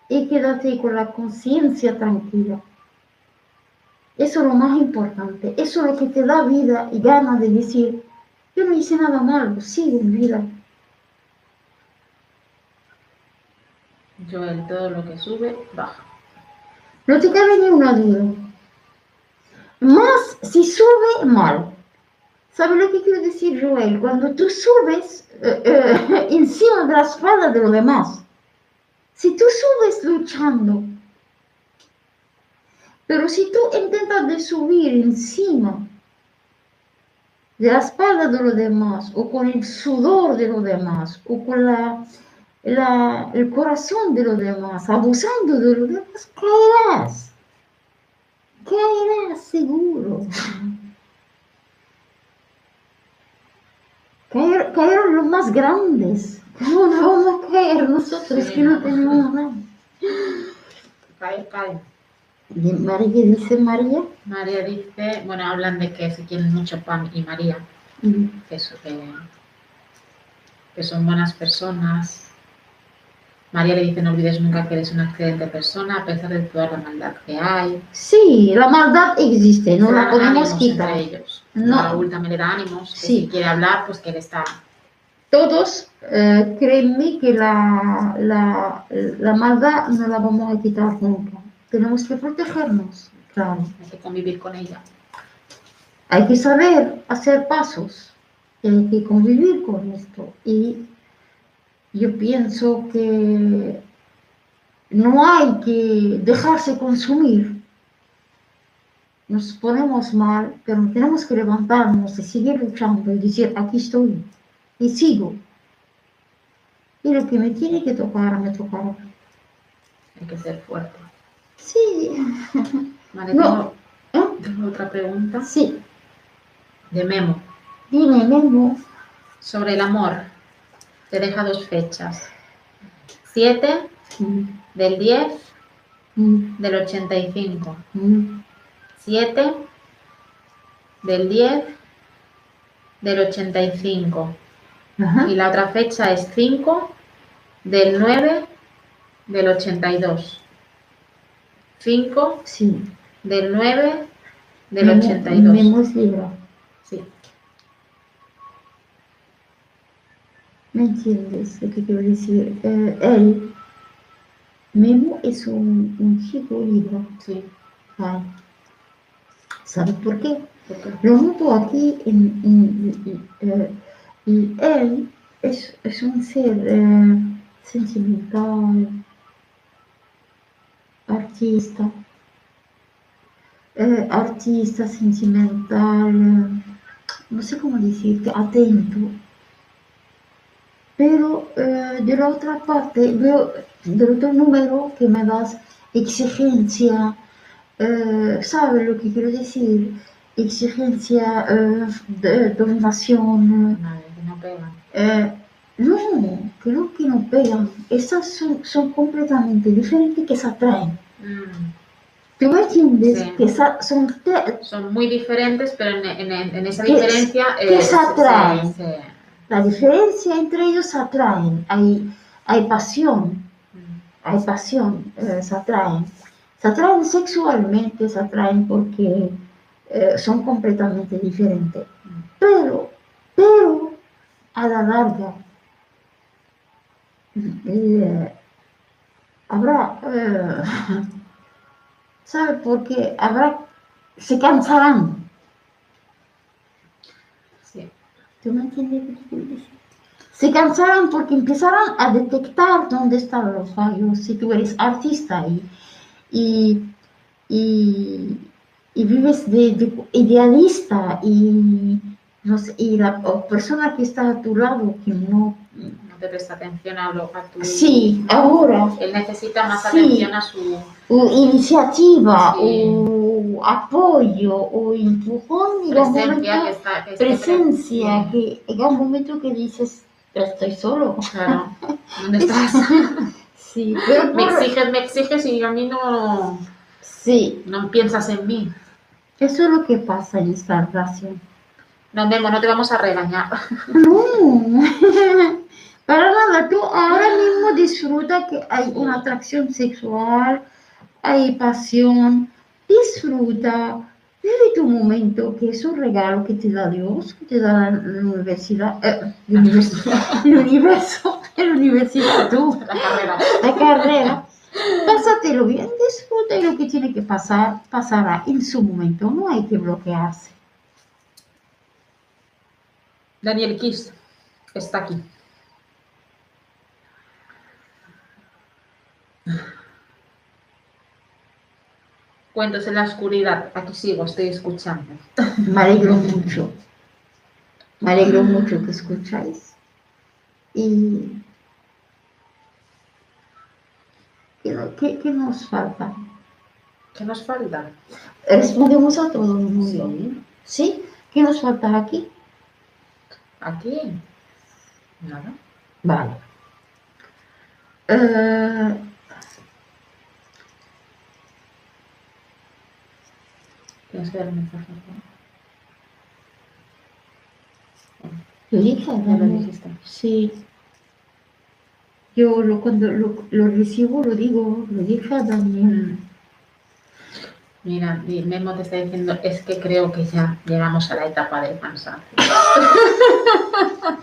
y quédate con la conciencia tranquila. Eso es lo más importante. Eso es lo que te da vida y ganas de decir, yo no hice nada malo, sigo en vida. Joel, todo lo que sube, baja. No te cabe ni una duda. Más si sube mal. ¿Sabes lo que quiero decir, Joel? Cuando tú subes eh, eh, encima de la espalda de los demás. Si tú subes luchando, pero si tú intentas de subir encima de la espalda de los demás, o con el sudor de los demás, o con la, la- el corazón de los demás, abusando de los demás, caerás. Caerás seguro. Caer, cayeron los más grandes. ¿Cómo no vamos a caer nosotros Sí, que no no. tenemos nada? Cae, cae. María dice María. María dice, bueno, hablan de que se quieren mucho Pam y María, que, eso, que, que son buenas personas. María le dice, no olvides nunca que eres una excelente persona, a pesar de toda la maldad que hay. Sí, la maldad existe, no la podemos quitar. ellos. No. Raúl también le da ánimos, que Sí. si quiere hablar, pues que él está. Todos, eh, créanme que la, la, la maldad no la vamos a quitar nunca. Tenemos que protegernos, claro. Hay que convivir con ella. Hay que saber hacer pasos, hay que convivir con esto. Y yo pienso que no hay que dejarse consumir. Nos ponemos mal, pero tenemos que levantarnos y seguir luchando y decir, aquí estoy y sigo. Y lo que me tiene que tocar, me tocará. Hay que ser fuerte. Sí, Vale, No. tengo, ¿eh? tengo otra pregunta sí, de Memo. dime, Memo. Sobre el amor. Te deja dos fechas. 7 Mm, del 10 mm, del 85. mm. 7 del 10 del 85. Ajá. Y la otra fecha es 5 del 9 del 82. 5 Sí. del 9 del Memo- 82. Memo es libra. Sí. ¿Me entiendes lo que quiero decir? Eh, él, Memo es un, un chico libra. Sí. Ay. ¿Sabes por qué? Lo noto aquí en, en- eh, y él es, es un ser eh, sentimental, artista, eh, artista sentimental, eh, no sé cómo decirte, atento. Pero eh, de otra parte, veo del otro número que me das exigencia, eh, ¿sabes lo que quiero decir? Exigencia, eh, de dominación. Madre, que no pegan. No, creo que no pegan. Esas son, son completamente diferentes que se atraen. Mm, ¿Tú me entiendes? Sí. Que esa- son Son muy diferentes, pero en, en- esa Que- diferencia... que eh, se atraen. la diferencia entre ellos se atraen. Hay, hay pasión, mm, hay pasión, eh, se atraen. Se atraen sexualmente, se atraen porque eh, son completamente diferentes. mm. Pero, pero, a la larga, eh, habrá, eh, ¿sabe por qué? Habrá, se cansarán. Sí. ¿Tú me entiendes? Se cansarán porque empezarán a detectar dónde están los fallos. Si tú eres artista y, y, y, y vives de, de idealista y, no sé, y la persona que está a tu lado que no... Te presta atención a, lo, a tu... Sí, ahora, Él necesita más Sí. atención a su... iniciativa, Sí. o apoyo, o empujón, presencia momento- que está... que presencia, que llega un momento que dices, "Ya estoy solo. Claro. ¿Dónde estás? Sí, pero me por- exiges, me exiges y a mí no, sí, no piensas en mí. eso es lo que pasa en esta relación. No, Memo, no te vamos a regañar. No, para nada, tú ahora mismo disfruta que hay una atracción sexual, hay pasión, disfruta, vive tu momento, que es un regalo que te da Dios, que te da la, universidad, eh, la universidad, el universo, la universidad, tú. La carrera. la carrera. Pásatelo bien, disfruta lo que tiene que pasar, pasará en su momento. No hay que bloquearse. Daniel Kiss está aquí. Cuentos en la oscuridad. Aquí sigo, estoy escuchando. Me alegro mucho. Me alegro mucho que escucháis. Y. ¿Qué, no- qué- qué nos falta? ¿Qué nos falta? Respondemos a todo el mundo. ¿Sí? ¿Qué nos falta aquí? Aquí. Nada. Vale. Eh, Un mensaje. ¿no? lo dije, Ya lo dijiste. Sí. Yo lo, cuando lo, lo recibo lo digo, lo dije a Daniel. Mira, di- Memo te está diciendo, es que creo que ya llegamos a la etapa del cansancio.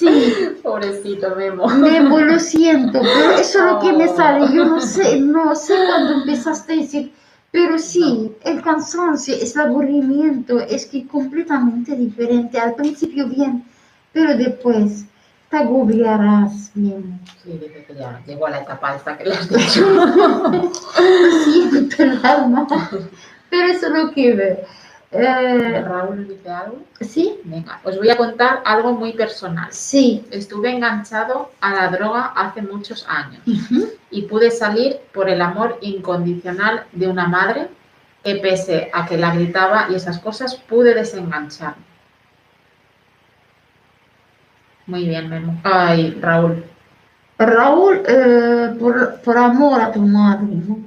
Sí, Pobrecito Memo. Memo, lo siento, pero eso es lo que me sale. Yo no sé, no sé cuándo empezaste a decir, pero sí, el cansancio, es el aburrimiento, es que completamente diferente. Al principio bien, pero después te agobiarás, Memo. Sí, que ya llegó a la etapa esta que le has dicho. Siento el alma, pero eso es lo que veo. Eh, Raúl dice algo. sí, Venga, os voy a contar algo muy personal. sí. Estuve enganchado a la droga hace muchos años y pude salir por el amor incondicional de una madre que pese a que la gritaba y esas cosas, pude desengancharme. Muy bien, Memo. Ay, Raúl. Raúl, eh, por, por amor a tu madre, ¿no?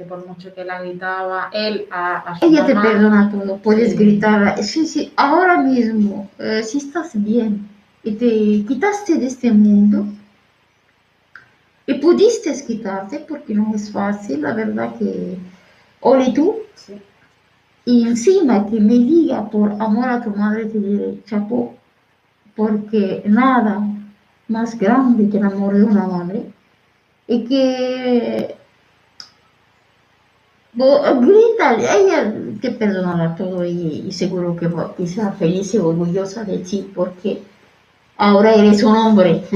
Que por mucho que la gritaba, él a, a su Ella te mamá, perdona todo, puedes Sí. gritar. Sí, sí, ahora mismo, eh, si estás bien y te quitaste de este mundo y pudiste quitarte, porque no es fácil, la verdad que, ole tú, Sí. y encima que me diga por amor a tu madre, te diré, chapó, porque nada más grande que el amor de una madre, y que grita, ella te perdonará todo y, y seguro que, que sea feliz y orgullosa de ti porque ahora eres un hombre.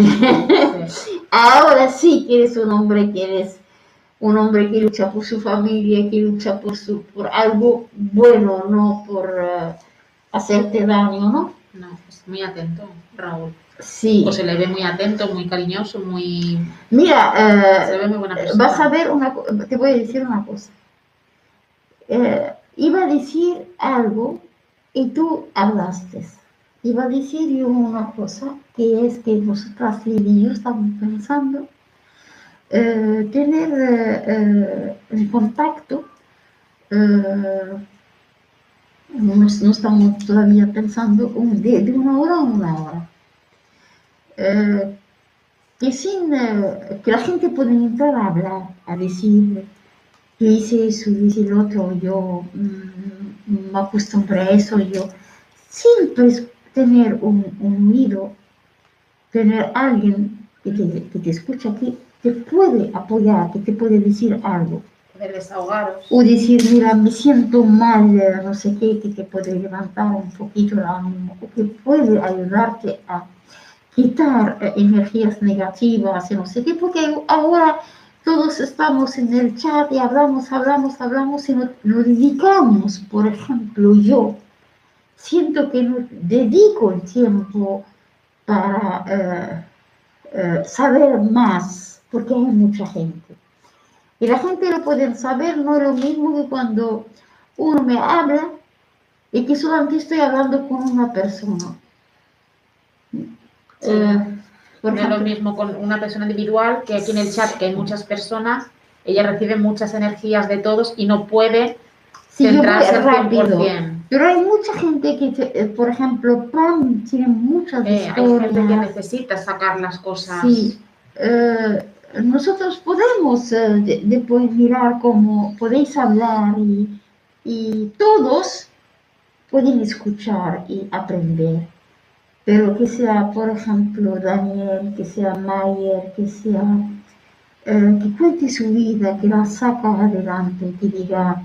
Ahora sí que eres un hombre que eres un hombre que lucha por su familia, que lucha por, su, por algo bueno, no por eh, hacerte daño, ¿no? No, es muy atento, Raúl. Sí. O se le ve muy atento, muy cariñoso, muy... Mira, Se eh, ve muy buena persona. vas a ver una te voy a decir una cosa. Eh, iba a decir algo y tú hablaste. Iba a decir yo una cosa que es que nosotras, Lili y yo, estamos pensando eh, tener eh, el contacto eh, no, no estamos todavía pensando un- de, de una hora a una hora. Eh, que sin eh, que la gente puede entrar a hablar, a decir, hice eso, hice lo otro, yo mm, me acostumbré a eso, yo, sin pues, tener un, un oído, tener alguien que te, que te escucha, que te puede apoyar, que te puede decir algo. Poder desahogaros. O decir, mira, me siento mal, eh, no sé qué, que te puede levantar un poquito el ánimo, o que puede ayudarte a quitar eh, energías negativas no sé qué, porque ahora todos estamos en el chat y hablamos, hablamos, hablamos y no, no dedicamos, por ejemplo, yo siento que no dedico el tiempo para eh, eh, saber más, porque hay mucha gente. Y la gente lo puede saber, no es lo mismo que cuando uno me habla y que solamente estoy hablando con una persona. Sí. Eh, por no es lo mismo con una persona individual que aquí en el chat, que hay muchas personas, ella recibe muchas energías de todos y no puede voy centrarse al rápido, 100%. pero hay mucha gente que, eh, por ejemplo, Pam tiene muchas Eh, hay gente que historias. necesita sacar las cosas. Sí, eh, nosotros podemos eh, de- después mirar cómo podéis hablar y, y todos pueden escuchar y aprender. Pero que sea, por ejemplo, Daniel, que sea Mayer, que sea, eh, que cuente su vida, que la saca adelante, que diga,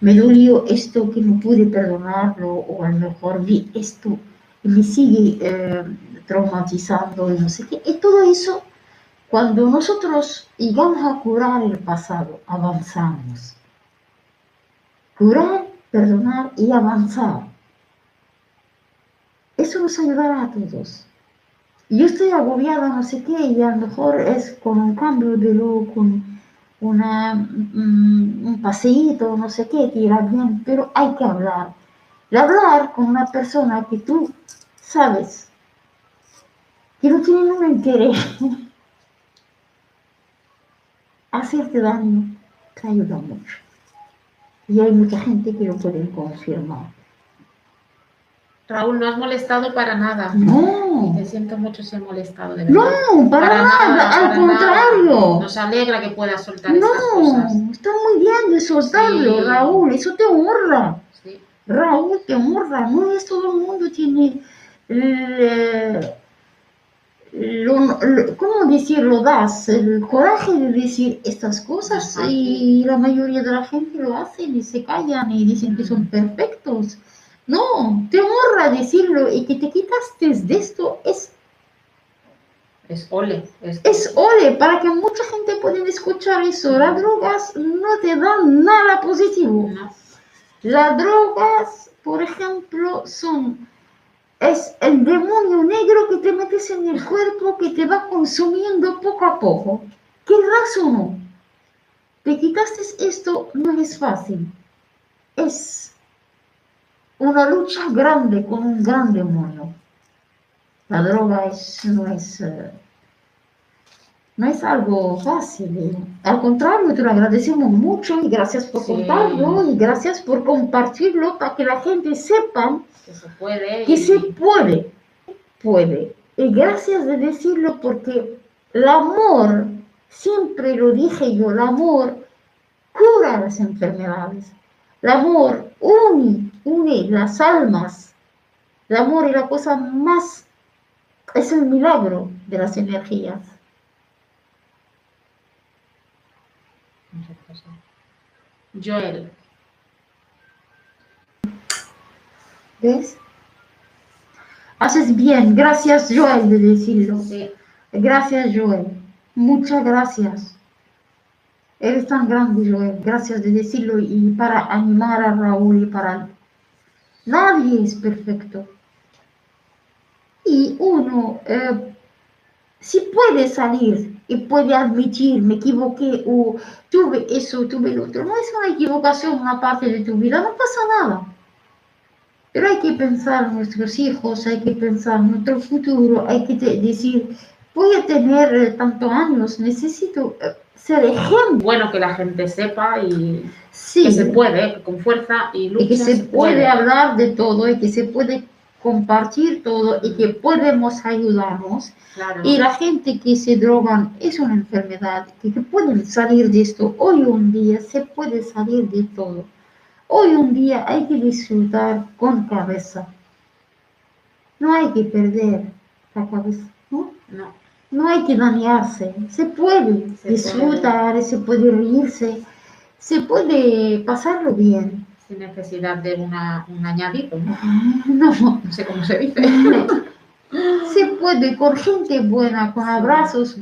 me dolió esto que no pude perdonarlo, o a lo mejor vi esto y me sigue eh, traumatizando y no sé qué. Y todo eso, cuando nosotros llegamos a curar el pasado, avanzamos. Curar, perdonar y avanzar. Eso nos ayudará a todos. Yo estoy agobiada, no sé qué, y a lo mejor es con un cambio de look, con una, mm, un paseíto, no sé qué, que irá bien, pero hay que hablar. Y hablar con una persona que tú sabes que no tiene ningún interés hacerte daño, te ayuda mucho. Y hay mucha gente que lo puede confirmar. Raúl, no has molestado para nada. No, Te siento mucho si he molestado, de verdad. no, para, nada, al para contrario. nada. Nos alegra que puedas soltar esas No, cosas. está muy bien de soltarlo, Sí. Raúl, eso te honra. Sí. Raúl te honra, no es todo el mundo tiene el, lo- lo- ¿cómo decirlo? Das el coraje de decir estas cosas y la mayoría de la gente lo hacen y se callan y dicen que son perfectos. No, te honra decirlo y que te quitaste de esto es, Es ole. Es, es ole para que mucha gente pueda escuchar eso. Las drogas no te dan nada positivo. ¿no? Las drogas, por ejemplo, son es el demonio negro que te metes en el cuerpo que te va consumiendo poco a poco. ¿Querrás o no? Te quitaste esto, no es fácil. Es una lucha grande con un gran demonio. La droga es, no es eh, no es algo fácil. ¿eh? Al contrario, te lo agradecemos mucho y gracias por Sí. contarlo y gracias por compartirlo para que la gente sepa Que se puede. que y- se puede, puede. Y gracias de decirlo porque el amor, siempre lo dije yo, el amor cura las enfermedades. El amor une, une las almas. El amor es la cosa más, es el milagro de las energías. Joel, ¿Ves? Haces bien. Gracias, Joel, de decirlo. sí, Gracias, Joel. Muchas gracias. Eres tan grande, Joel. Gracias de decirlo y para animar a Raúl y para... Nadie es perfecto. Y uno, eh, si puede salir y puede admitir, me equivoqué o tuve eso, tuve lo otro, no es una equivocación, una parte de tu vida, no pasa nada. Pero hay que pensar en nuestros hijos, hay que pensar en nuestro futuro, hay que decir, voy a tener eh, tantos años, necesito eh, ser ejemplo. Bueno que la gente sepa y Sí, que se puede, que con fuerza y lucha y que se puede hablar de todo y que se puede compartir todo y que podemos ayudarnos. Claro. Y la gente que se drogan es una enfermedad, que, que pueden salir de esto. Hoy un día se puede salir de todo. Hoy un día hay que disfrutar con cabeza. No hay que perder la cabeza, ¿no? No, No hay que dañarse. Se puede Se disfrutar, se puede reírse, se puede pasarlo bien. sin necesidad de una, un añadido, ¿no? No, No sé cómo se dice. se puede con gente buena, con abrazos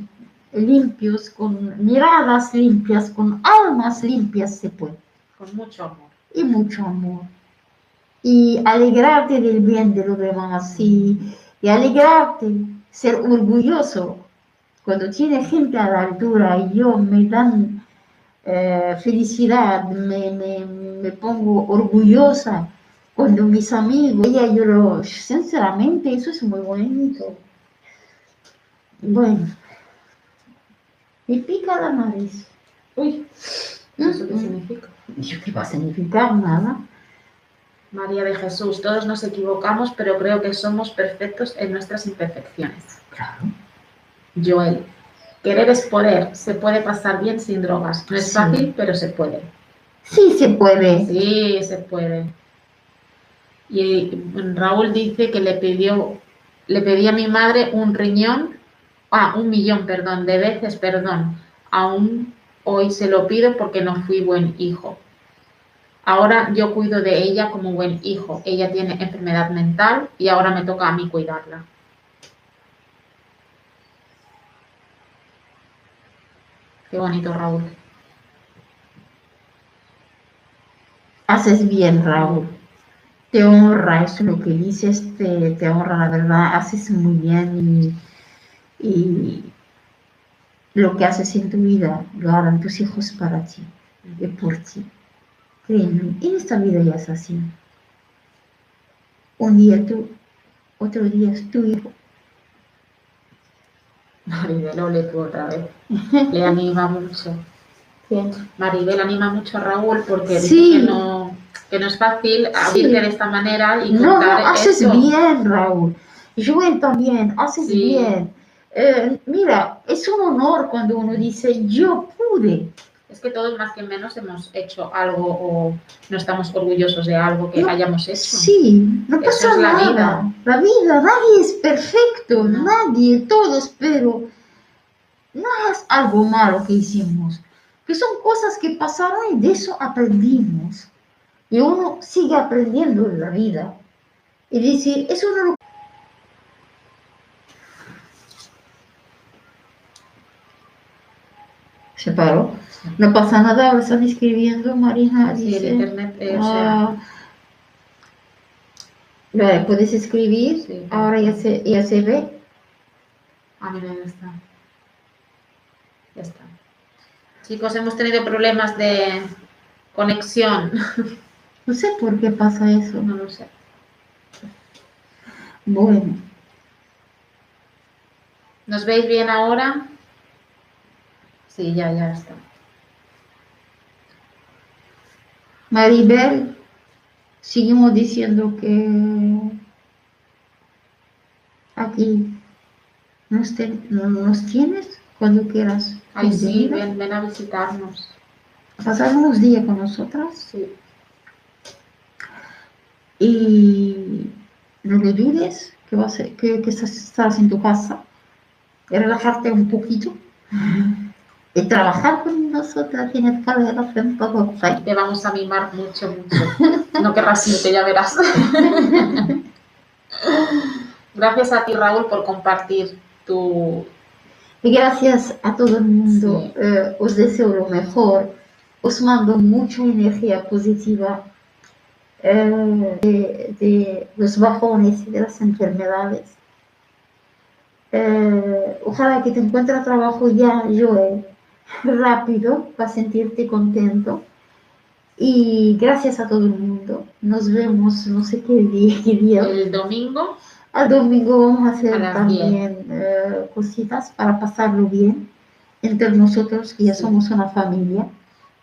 limpios, con miradas limpias, con almas limpias, se puede. Con mucho amor. Y mucho amor. Y alegrarte del bien de los demás y, y alegrarte, ser orgulloso. Cuando tiene gente a la altura y yo me dan eh, felicidad, me, me, me pongo orgullosa cuando mis amigos, ella yo lo, sinceramente, eso es muy bonito. Bueno, me pica la nariz. Uy, ¿eso qué significa? ¿Yo qué va a significar? Nada. María de Jesús, todos nos equivocamos, pero creo que somos perfectos en nuestras imperfecciones. Claro. Joel, querer es poder, se puede pasar bien sin drogas. No es Sí. fácil, pero se puede. Sí se puede. Sí, se puede. Y Raúl dice que le pidió, le pedí a mi madre un riñón, ah, un millón, perdón, de veces, perdón. Aún hoy se lo pido porque no fui buen hijo. Ahora yo cuido de ella como buen hijo. Ella tiene enfermedad mental y ahora me toca a mí cuidarla. Qué bonito, Raúl. Haces bien, Raúl. Te honra eso lo que dices, te, te honra la verdad, haces muy bien y, y lo que haces en tu vida lo harán tus hijos para ti y por ti. En esta vida ya es así. Un día tú, otro día es tu hijo. Maribel, ole tú otra vez. Le anima mucho. ¿Quién? Maribel anima mucho a Raúl porque Sí. dice que no, que no es fácil abrirte de esta manera y No, no, contar haces eso. bien, Raúl. Joel también, haces Sí. bien. Eh, mira, es un honor cuando uno dice, yo pude. Es que todos más que menos hemos hecho algo o no estamos orgullosos de algo que No, hayamos hecho. Sí, no pasa es la nada. vida. La vida, nadie es perfecto, No. nadie, todos, pero no es algo malo que hicimos, que son cosas que pasaron y de eso aprendimos. Y uno sigue aprendiendo en la vida. Y decir, eso no lo... Se paró. No pasa nada, están escribiendo, Marina. Sí, el dice. internet, eh, o sea, Ah, vale, puedes escribir, Sí. ahora ya se, ya se ve. ah, mira, ya está. Ya está. Chicos, hemos tenido problemas de conexión. No sé por qué pasa eso. No lo sé. Bueno, ¿Nos veis bien ahora? Sí, ya, ya está. Maribel, seguimos diciendo que aquí nos, ten- nos tienes cuando quieras. Ay, sí, ven, ven a visitarnos. Pasar unos días con nosotras Sí. y no lo dudes que, vas a- que, que estás, estás en tu casa relajarte un poquito y trabajar con nosotras en escaleras en todo Y te vamos a mimar mucho, mucho. No querrás irte, ya verás. Gracias a ti, Raúl, por compartir tu... Y gracias a todo el mundo. Sí. eh, os deseo lo mejor. Os mando mucha energía positiva eh, de, de los bajones y de las enfermedades. Eh, ojalá que te encuentres trabajo ya, Joel, rápido, para sentirte contento. Y gracias a todo el mundo. Nos vemos, no sé qué día. qué día. El domingo Al domingo vamos a hacer A también eh, cositas para pasarlo bien entre nosotros, que ya Sí. somos una familia.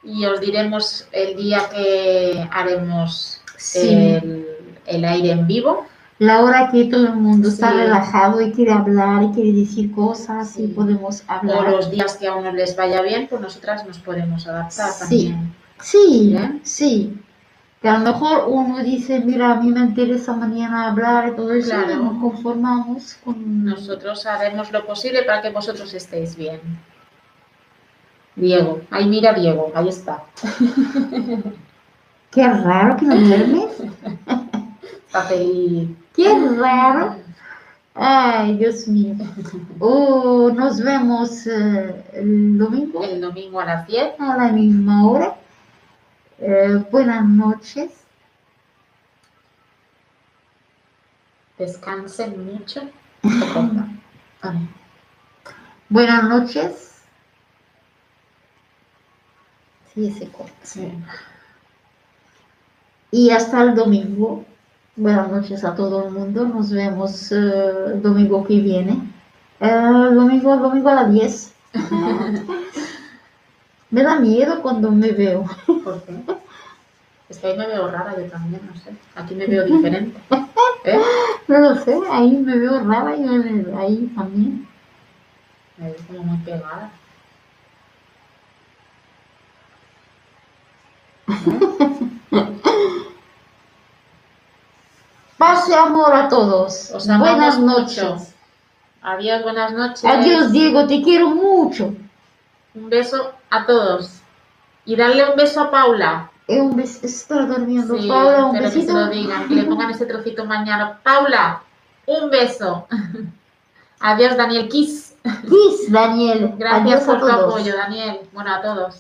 Y os diremos el día que haremos Sí. el, el aire en vivo. La hora que todo el mundo está relajado y quiere hablar y quiere decir cosas y podemos O hablar. los días que a uno les vaya bien, pues nosotras nos podemos adaptar Sí. también. Sí, Bien. sí. Que a lo mejor uno dice, mira, a mí me interesa mañana hablar y todo eso, Claro. y nos conformamos con... Nosotros haremos lo posible para que vosotros estéis bien. Diego, ahí mira Diego, ahí está. Qué raro que no duermes. Está feliz. Qué raro. Ay, Dios mío. Oh, nos vemos eh, el domingo El domingo a las 10. a la misma hora. Eh, buenas noches. Descansen mucho. Buenas noches. Sí, se corta. Sí. Y hasta el domingo. Buenas noches a todo el mundo. Nos vemos eh, domingo que viene. Eh, domingo, domingo a las 10. me da miedo cuando me veo. ¿Por qué? Es que ahí me veo rara yo también, no sé. Aquí me veo diferente. ¿Eh? No lo sé, ahí me veo rara y ahí también. Me veo como muy pegada. Pase amor a todos. Os Buenas mucho. noches. Adiós, buenas noches. Adiós, Diego, te quiero mucho. Un beso a todos. Y darle un beso a Paula. Eh, un bes- está durmiendo. Sí, Paula, un pero que se lo digan, que le pongan ese trocito mañana. Paula, un beso. Adiós, Daniel Kiss. Kiss, Daniel. Gracias Adiós por tu apoyo, Daniel. Bueno, a todos.